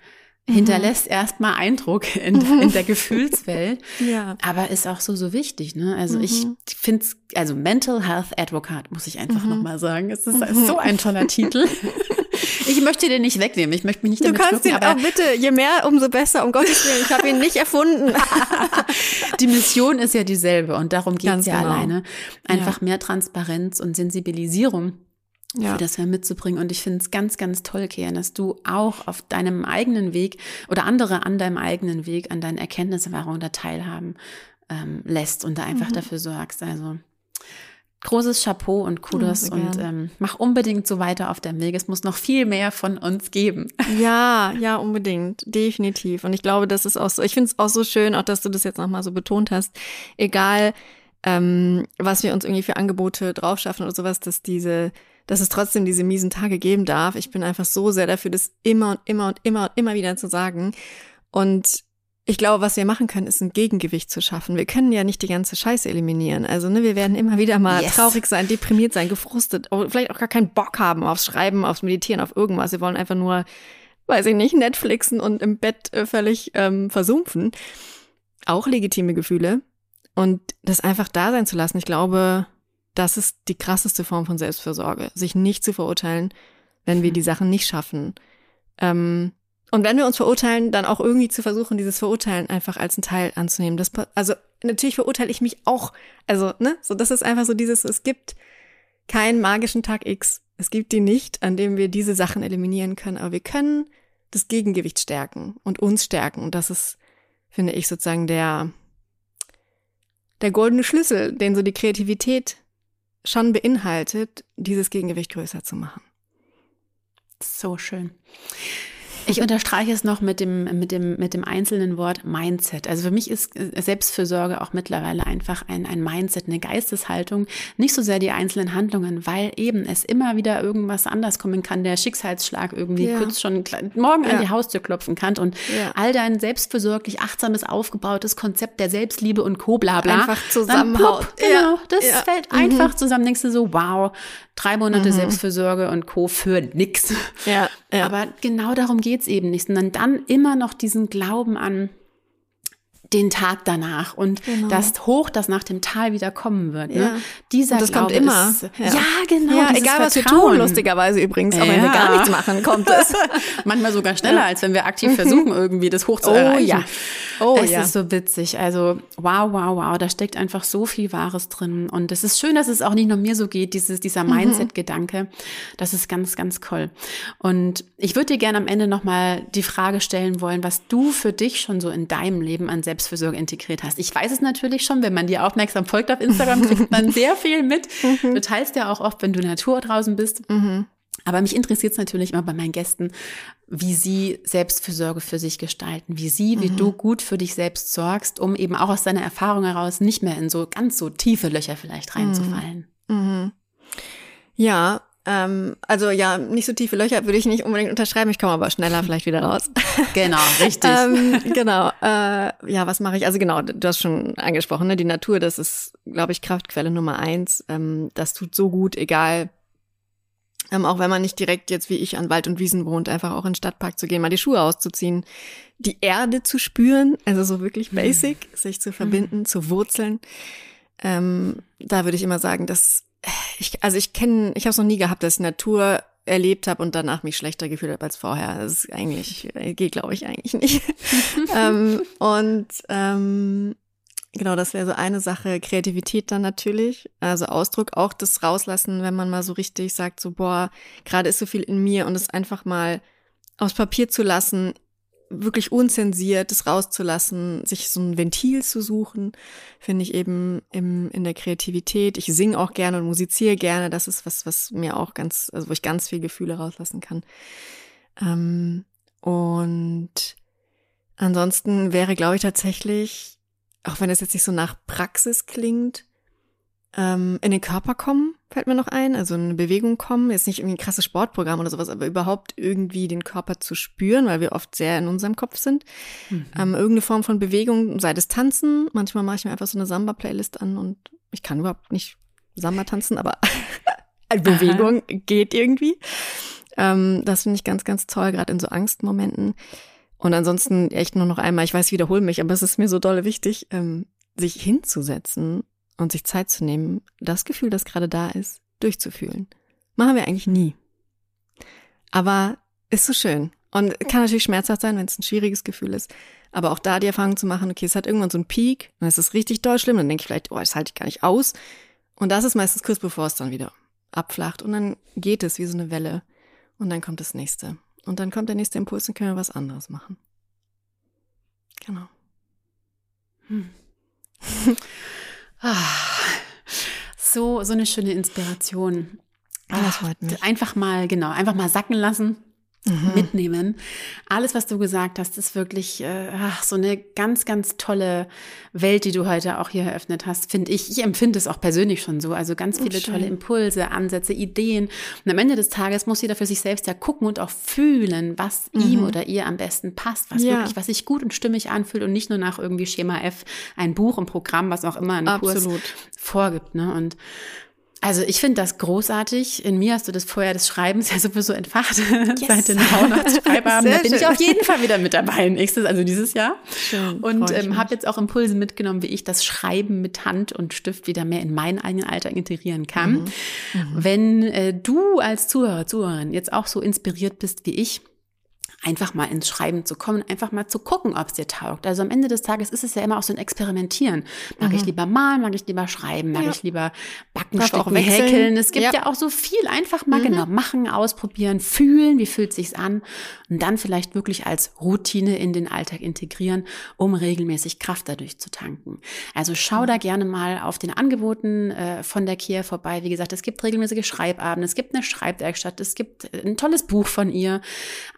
hinterlässt mhm. erstmal Eindruck in, in der *laughs* Gefühlswelt, ja. aber ist auch so, so wichtig. Ne? Also mhm. ich finde es, also Mental Health Advocate, muss ich einfach mhm. nochmal sagen. Es ist mhm. so ein toller Titel. *laughs* Ich möchte den nicht wegnehmen, ich möchte mich nicht Du kannst ihn auch bitte, je mehr, umso besser, um Gottes Willen. Ich habe ihn nicht erfunden. *laughs* Die Mission ist ja dieselbe und darum geht es ja genau. alleine. Einfach ja. mehr Transparenz und Sensibilisierung ja. für das mitzubringen. Und ich finde es ganz, ganz toll, Kian, dass du auch auf deinem eigenen Weg oder andere an deinem eigenen Weg, an deinen Erkenntniserfahrungen da teilhaben ähm, lässt und da einfach mhm. dafür sorgst. Also großes Chapeau und Kudos ja, und ähm, mach unbedingt so weiter auf dem Weg. Es muss noch viel mehr von uns geben. *laughs* Ja, ja, unbedingt, definitiv. Und ich glaube, das ist auch so. Ich finde es auch so schön, auch dass du das jetzt nochmal so betont hast. Egal, ähm, was wir uns irgendwie für Angebote draufschaffen oder sowas, dass diese dass es trotzdem diese miesen Tage geben darf. Ich bin einfach so sehr dafür, das immer und immer und immer und immer wieder zu sagen. Und ich glaube, was wir machen können, ist ein Gegengewicht zu schaffen. Wir können ja nicht die ganze Scheiße eliminieren. Also, ne, wir werden immer wieder mal yes. traurig sein, deprimiert sein, gefrustet, vielleicht auch gar keinen Bock haben aufs Schreiben, aufs Meditieren, auf irgendwas. Wir wollen einfach nur, weiß ich nicht, Netflixen und im Bett äh, völlig ähm, versumpfen. Auch legitime Gefühle. Und das einfach da sein zu lassen. Ich glaube, das ist die krasseste Form von Selbstfürsorge, sich nicht zu verurteilen, wenn wir die Sachen nicht schaffen. Ähm, und wenn wir uns verurteilen, dann auch irgendwie zu versuchen, dieses Verurteilen einfach als ein Teil anzunehmen. Das, also natürlich verurteile ich mich auch. Also, ne, so das ist einfach so dieses, es gibt keinen magischen Tag X. Es gibt die nicht, an dem wir diese Sachen eliminieren können, aber wir können das Gegengewicht stärken und uns stärken. Und das ist, finde ich, sozusagen der, der goldene Schlüssel, den so die Kreativität schon beinhaltet, dieses Gegengewicht größer zu machen. So schön. Ich unterstreiche es noch mit dem, mit dem, mit dem einzelnen Wort Mindset. Also für mich ist äh, Selbstfürsorge auch mittlerweile einfach ein, ein Mindset, eine Geisteshaltung. Nicht so sehr die einzelnen Handlungen, weil eben es immer wieder irgendwas anders kommen kann, der Schicksalsschlag irgendwie ja. kurz schon morgen ja. an die Haustür klopfen kann und ja. all dein selbstfürsorglich achtsames, aufgebautes Konzept der Selbstliebe und Co. bla bla. Einfach zusammenhaut. Genau, das fällt mhm. einfach zusammen. Denkst du so, wow, drei Monate mhm. Selbstfürsorge und Co. für nix. Ja, ja. Aber genau darum geht's eben nicht, sondern dann immer noch diesen Glauben an, den Tag danach und genau. das Hoch, das nach dem Tal wieder kommen wird. Ne? Ja. Dieser und das Glaube kommt immer. Ist, ja. ja. genau. Ja, egal was wir tun, lustigerweise übrigens. Aber wenn wir gar nichts machen, kommt es. *laughs* Manchmal sogar schneller, als wenn wir aktiv versuchen, irgendwie das hoch zu oh, erreichen. Ja. Oh, es ja. ist so witzig. Also wow, wow, wow. Da steckt einfach so viel Wahres drin. Und es ist schön, dass es auch nicht nur mir so geht, dieses, dieser mhm. Mindset-Gedanke. Das ist ganz, ganz toll. Und ich würde dir gerne am Ende nochmal die Frage stellen wollen, was du für dich schon so in deinem Leben an Selbst Selbstfürsorge integriert hast. Ich weiß es natürlich schon, wenn man dir aufmerksam folgt auf Instagram, kriegt man *laughs* sehr viel mit. Mhm. Du teilst ja auch oft, wenn du Natur draußen bist. Mhm. Aber mich interessiert es natürlich immer bei meinen Gästen, wie sie Selbstfürsorge für sich gestalten, wie sie, wie mhm. du gut für dich selbst sorgst, um eben auch aus deiner Erfahrung heraus nicht mehr in so ganz so tiefe Löcher vielleicht reinzufallen. Mhm. mhm. Ja, ähm, also ja, nicht so tiefe Löcher würde ich nicht unbedingt unterschreiben. Ich komme aber schneller vielleicht wieder raus. Genau, *laughs* richtig. ähm, genau. Äh, ja, was mache ich? Also genau, du hast schon angesprochen, ne? die Natur, das ist, glaube ich, Kraftquelle Nummer eins. Ähm, das tut so gut, egal. Ähm, auch wenn man nicht direkt jetzt wie ich an Wald und Wiesen wohnt, einfach auch in den Stadtpark zu gehen, mal die Schuhe auszuziehen, die Erde zu spüren, also so wirklich mhm. basic, mhm. sich zu verbinden, mhm. zu wurzeln. Ähm, da würde ich immer sagen, dass ich, also ich kenne, ich habe es noch nie gehabt, dass ich Natur erlebt habe und danach mich schlechter gefühlt habe als vorher. Das ist eigentlich, geht glaube ich eigentlich nicht. *laughs* ähm, und ähm, genau, das wäre so eine Sache. Kreativität dann natürlich, also Ausdruck, auch das rauslassen, wenn man mal so richtig sagt, so boah, gerade ist so viel in mir und es einfach mal aufs Papier zu lassen, wirklich unzensiert das rauszulassen, sich so ein Ventil zu suchen, finde ich eben im, in der Kreativität. Ich singe auch gerne und musiziere gerne. Das ist was, was mir auch ganz, also wo ich ganz viel Gefühle rauslassen kann. Ähm, und ansonsten wäre, glaube ich, tatsächlich, auch wenn es jetzt nicht so nach Praxis klingt, ähm, in den Körper kommen, fällt mir noch ein. Also in eine Bewegung kommen. Jetzt nicht irgendwie ein krasses Sportprogramm oder sowas, aber überhaupt irgendwie den Körper zu spüren, weil wir oft sehr in unserem Kopf sind. Mhm. Ähm, irgendeine Form von Bewegung, sei das Tanzen. Manchmal mache ich mir einfach so eine Samba-Playlist an und ich kann überhaupt nicht Samba tanzen, aber *laughs* Bewegung Aha. geht irgendwie. Ähm, das finde ich ganz, ganz toll, gerade in so Angstmomenten. Und ansonsten echt nur noch einmal, ich weiß, wiederhole mich, aber es ist mir so dolle wichtig, ähm, sich hinzusetzen und sich Zeit zu nehmen, das Gefühl, das gerade da ist, durchzufühlen. Machen wir eigentlich nie. Aber ist so schön. Und kann natürlich schmerzhaft sein, wenn es ein schwieriges Gefühl ist. Aber auch da die Erfahrung zu machen, okay, es hat irgendwann so einen Peak, dann ist es richtig doll schlimm, dann denke ich vielleicht, oh, das halte ich gar nicht aus. Und das ist meistens kurz bevor es dann wieder abflacht. Und dann geht es wie so eine Welle. Und dann kommt das nächste. Und dann kommt der nächste Impuls und können wir was anderes machen. Genau. Hm. *laughs* Ah, so, so eine schöne Inspiration. Ah, das freut mich. Einfach mal, genau, einfach mal sacken lassen mhm. mitnehmen. Alles, was du gesagt hast, ist wirklich äh, ach, so eine ganz, ganz tolle Welt, die du heute auch hier eröffnet hast, finde ich. Ich empfinde es auch persönlich schon so. Also ganz viele oh, tolle Impulse, Ansätze, Ideen. Und am Ende des Tages muss jeder für sich selbst ja gucken und auch fühlen, was mhm. ihm oder ihr am besten passt, was ja. wirklich, was sich gut und stimmig anfühlt und nicht nur nach irgendwie Schema F ein Buch, ein Programm, was auch immer ein Absolut. Kurs vorgibt. Ne? Und also ich finde das großartig. In mir hast du das Feuer des Schreibens ja sowieso entfacht *laughs* yes. seit den Schreibabend. Da bin schön. ich auf jeden Fall wieder mit dabei nächstes, also dieses Jahr. Schön, und ähm, habe jetzt auch Impulse mitgenommen, wie ich das Schreiben mit Hand und Stift wieder mehr in meinen eigenen Alltag integrieren kann. Mhm. Mhm. Wenn äh, du als Zuhörer, Zuhörerin jetzt auch so inspiriert bist wie ich, einfach mal ins Schreiben zu kommen, einfach mal zu gucken, ob es dir taugt. Also am Ende des Tages ist es ja immer auch so ein Experimentieren. Mag mhm. ich lieber malen, mag ich lieber schreiben, mag ja. ich lieber backen, sticken, häkeln. Es gibt ja. ja. auch so viel. Einfach mal mhm. genau machen, ausprobieren, fühlen, wie fühlt sich's an und dann vielleicht wirklich als Routine in den Alltag integrieren, um regelmäßig Kraft dadurch zu tanken. Also schau mhm. da gerne mal auf den Angeboten äh, von der Kia vorbei. Wie gesagt, es gibt regelmäßige Schreibabende, es gibt eine Schreibwerkstatt, es gibt ein tolles Buch von ihr.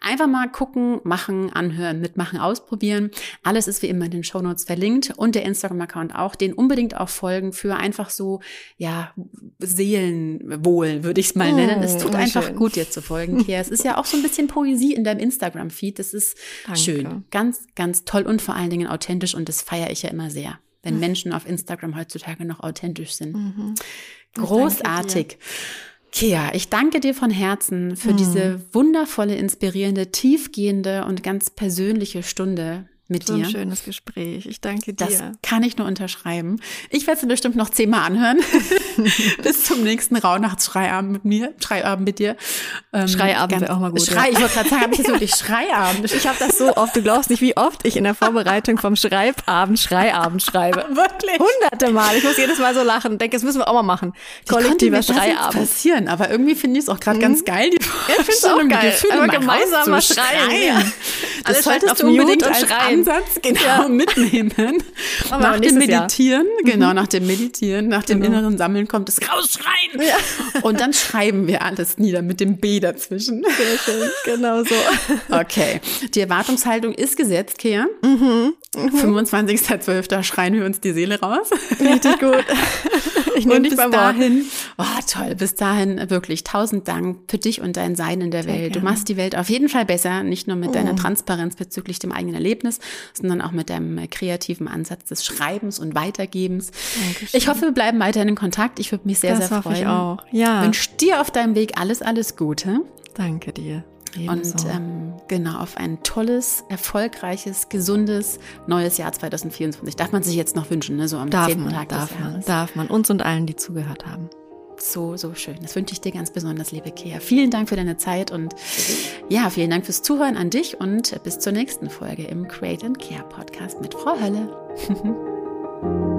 Einfach mal gucken, machen, anhören, mitmachen, ausprobieren. Alles ist wie immer in den Shownotes verlinkt und der Instagram-Account auch. Den unbedingt auch folgen für einfach so, ja, Seelenwohl, würde ich es mal nennen. Es tut einfach schön. gut, dir zu folgen, *laughs* Kia. Es ist ja auch so ein bisschen Poesie in deinem Instagram-Feed. Das ist Danke. schön. Ganz, ganz toll und vor allen Dingen authentisch und das feiere ich ja immer sehr wenn. Menschen auf Instagram heutzutage noch authentisch sind. Mhm. Großartig. Kea, ich danke dir von Herzen für hm. diese wundervolle, inspirierende, tiefgehende und ganz persönliche Stunde mit so dir. ein schönes Gespräch. Ich danke dir. Das kann ich nur unterschreiben. Ich werde es bestimmt noch zehnmal anhören. *laughs* Bis zum nächsten Rauhnachtsschreiabend mit mir, Schreiabend mit dir. Ähm, Schreiabend wäre auch mal gut. Schrei, ja. Ich wollte gerade sagen, habe ich jetzt *laughs* wirklich Schreiabend? Ich habe das so oft, du glaubst nicht, wie oft ich in der Vorbereitung vom Schreibabend Schreiabend schreibe. *laughs* Wirklich? Hunderte Mal. Ich muss jedes Mal so lachen denke, das müssen wir auch mal machen. Kollektiver Schreiabend. Das passieren, aber irgendwie finde ich es auch gerade mhm. ganz geil. Die ja, ich finde es auch geil. Gefühl, aber gemeinsam mal schreien. schreien. Ja. Das solltest du unbedingt schreien. Ansatz *laughs* genau ja. mitnehmen. *laughs* Aber nach dem Meditieren, Jahr. genau, mhm. nach dem Meditieren, nach dem genau. inneren Sammeln kommt es rausschreien. Ja. Und dann schreiben wir alles nieder mit dem B dazwischen. Sehr schön, genau so. *laughs* Okay, die Erwartungshaltung ist gesetzt, Kea. Mhm. Mhm. 25.12. schreien wir uns die Seele raus. Richtig gut. Ich nehme dich bis dahin, oh toll, bis dahin wirklich tausend Dank für dich und dein Sein in der Sehr Welt. Gerne. Du machst die Welt auf jeden Fall besser, nicht nur mit oh. deiner Transparenz bezüglich dem eigenen Erlebnis, sondern auch mit deinem kreativen Ansatz des Schreibens und Weitergebens. Dankeschön. Ich hoffe, wir bleiben weiterhin in Kontakt. Ich würde mich sehr, das sehr freuen. Ich auch. Ja. Wünsche dir auf deinem Weg alles, alles Gute. Danke dir. Ebenso. Und ähm, genau, auf ein tolles, erfolgreiches, gesundes neues Jahr 2024. Darf man sich jetzt noch wünschen, ne? so am darf 10. Man, Tag darf des Jahres. Man, darf man. Uns und allen, die zugehört haben. So, so schön. Das wünsche ich dir ganz besonders, liebe Kea. Vielen Dank für deine Zeit und ja, vielen Dank fürs Zuhören an dich und bis zur nächsten Folge im Create and Care Podcast mit Frau Hölle. *laughs*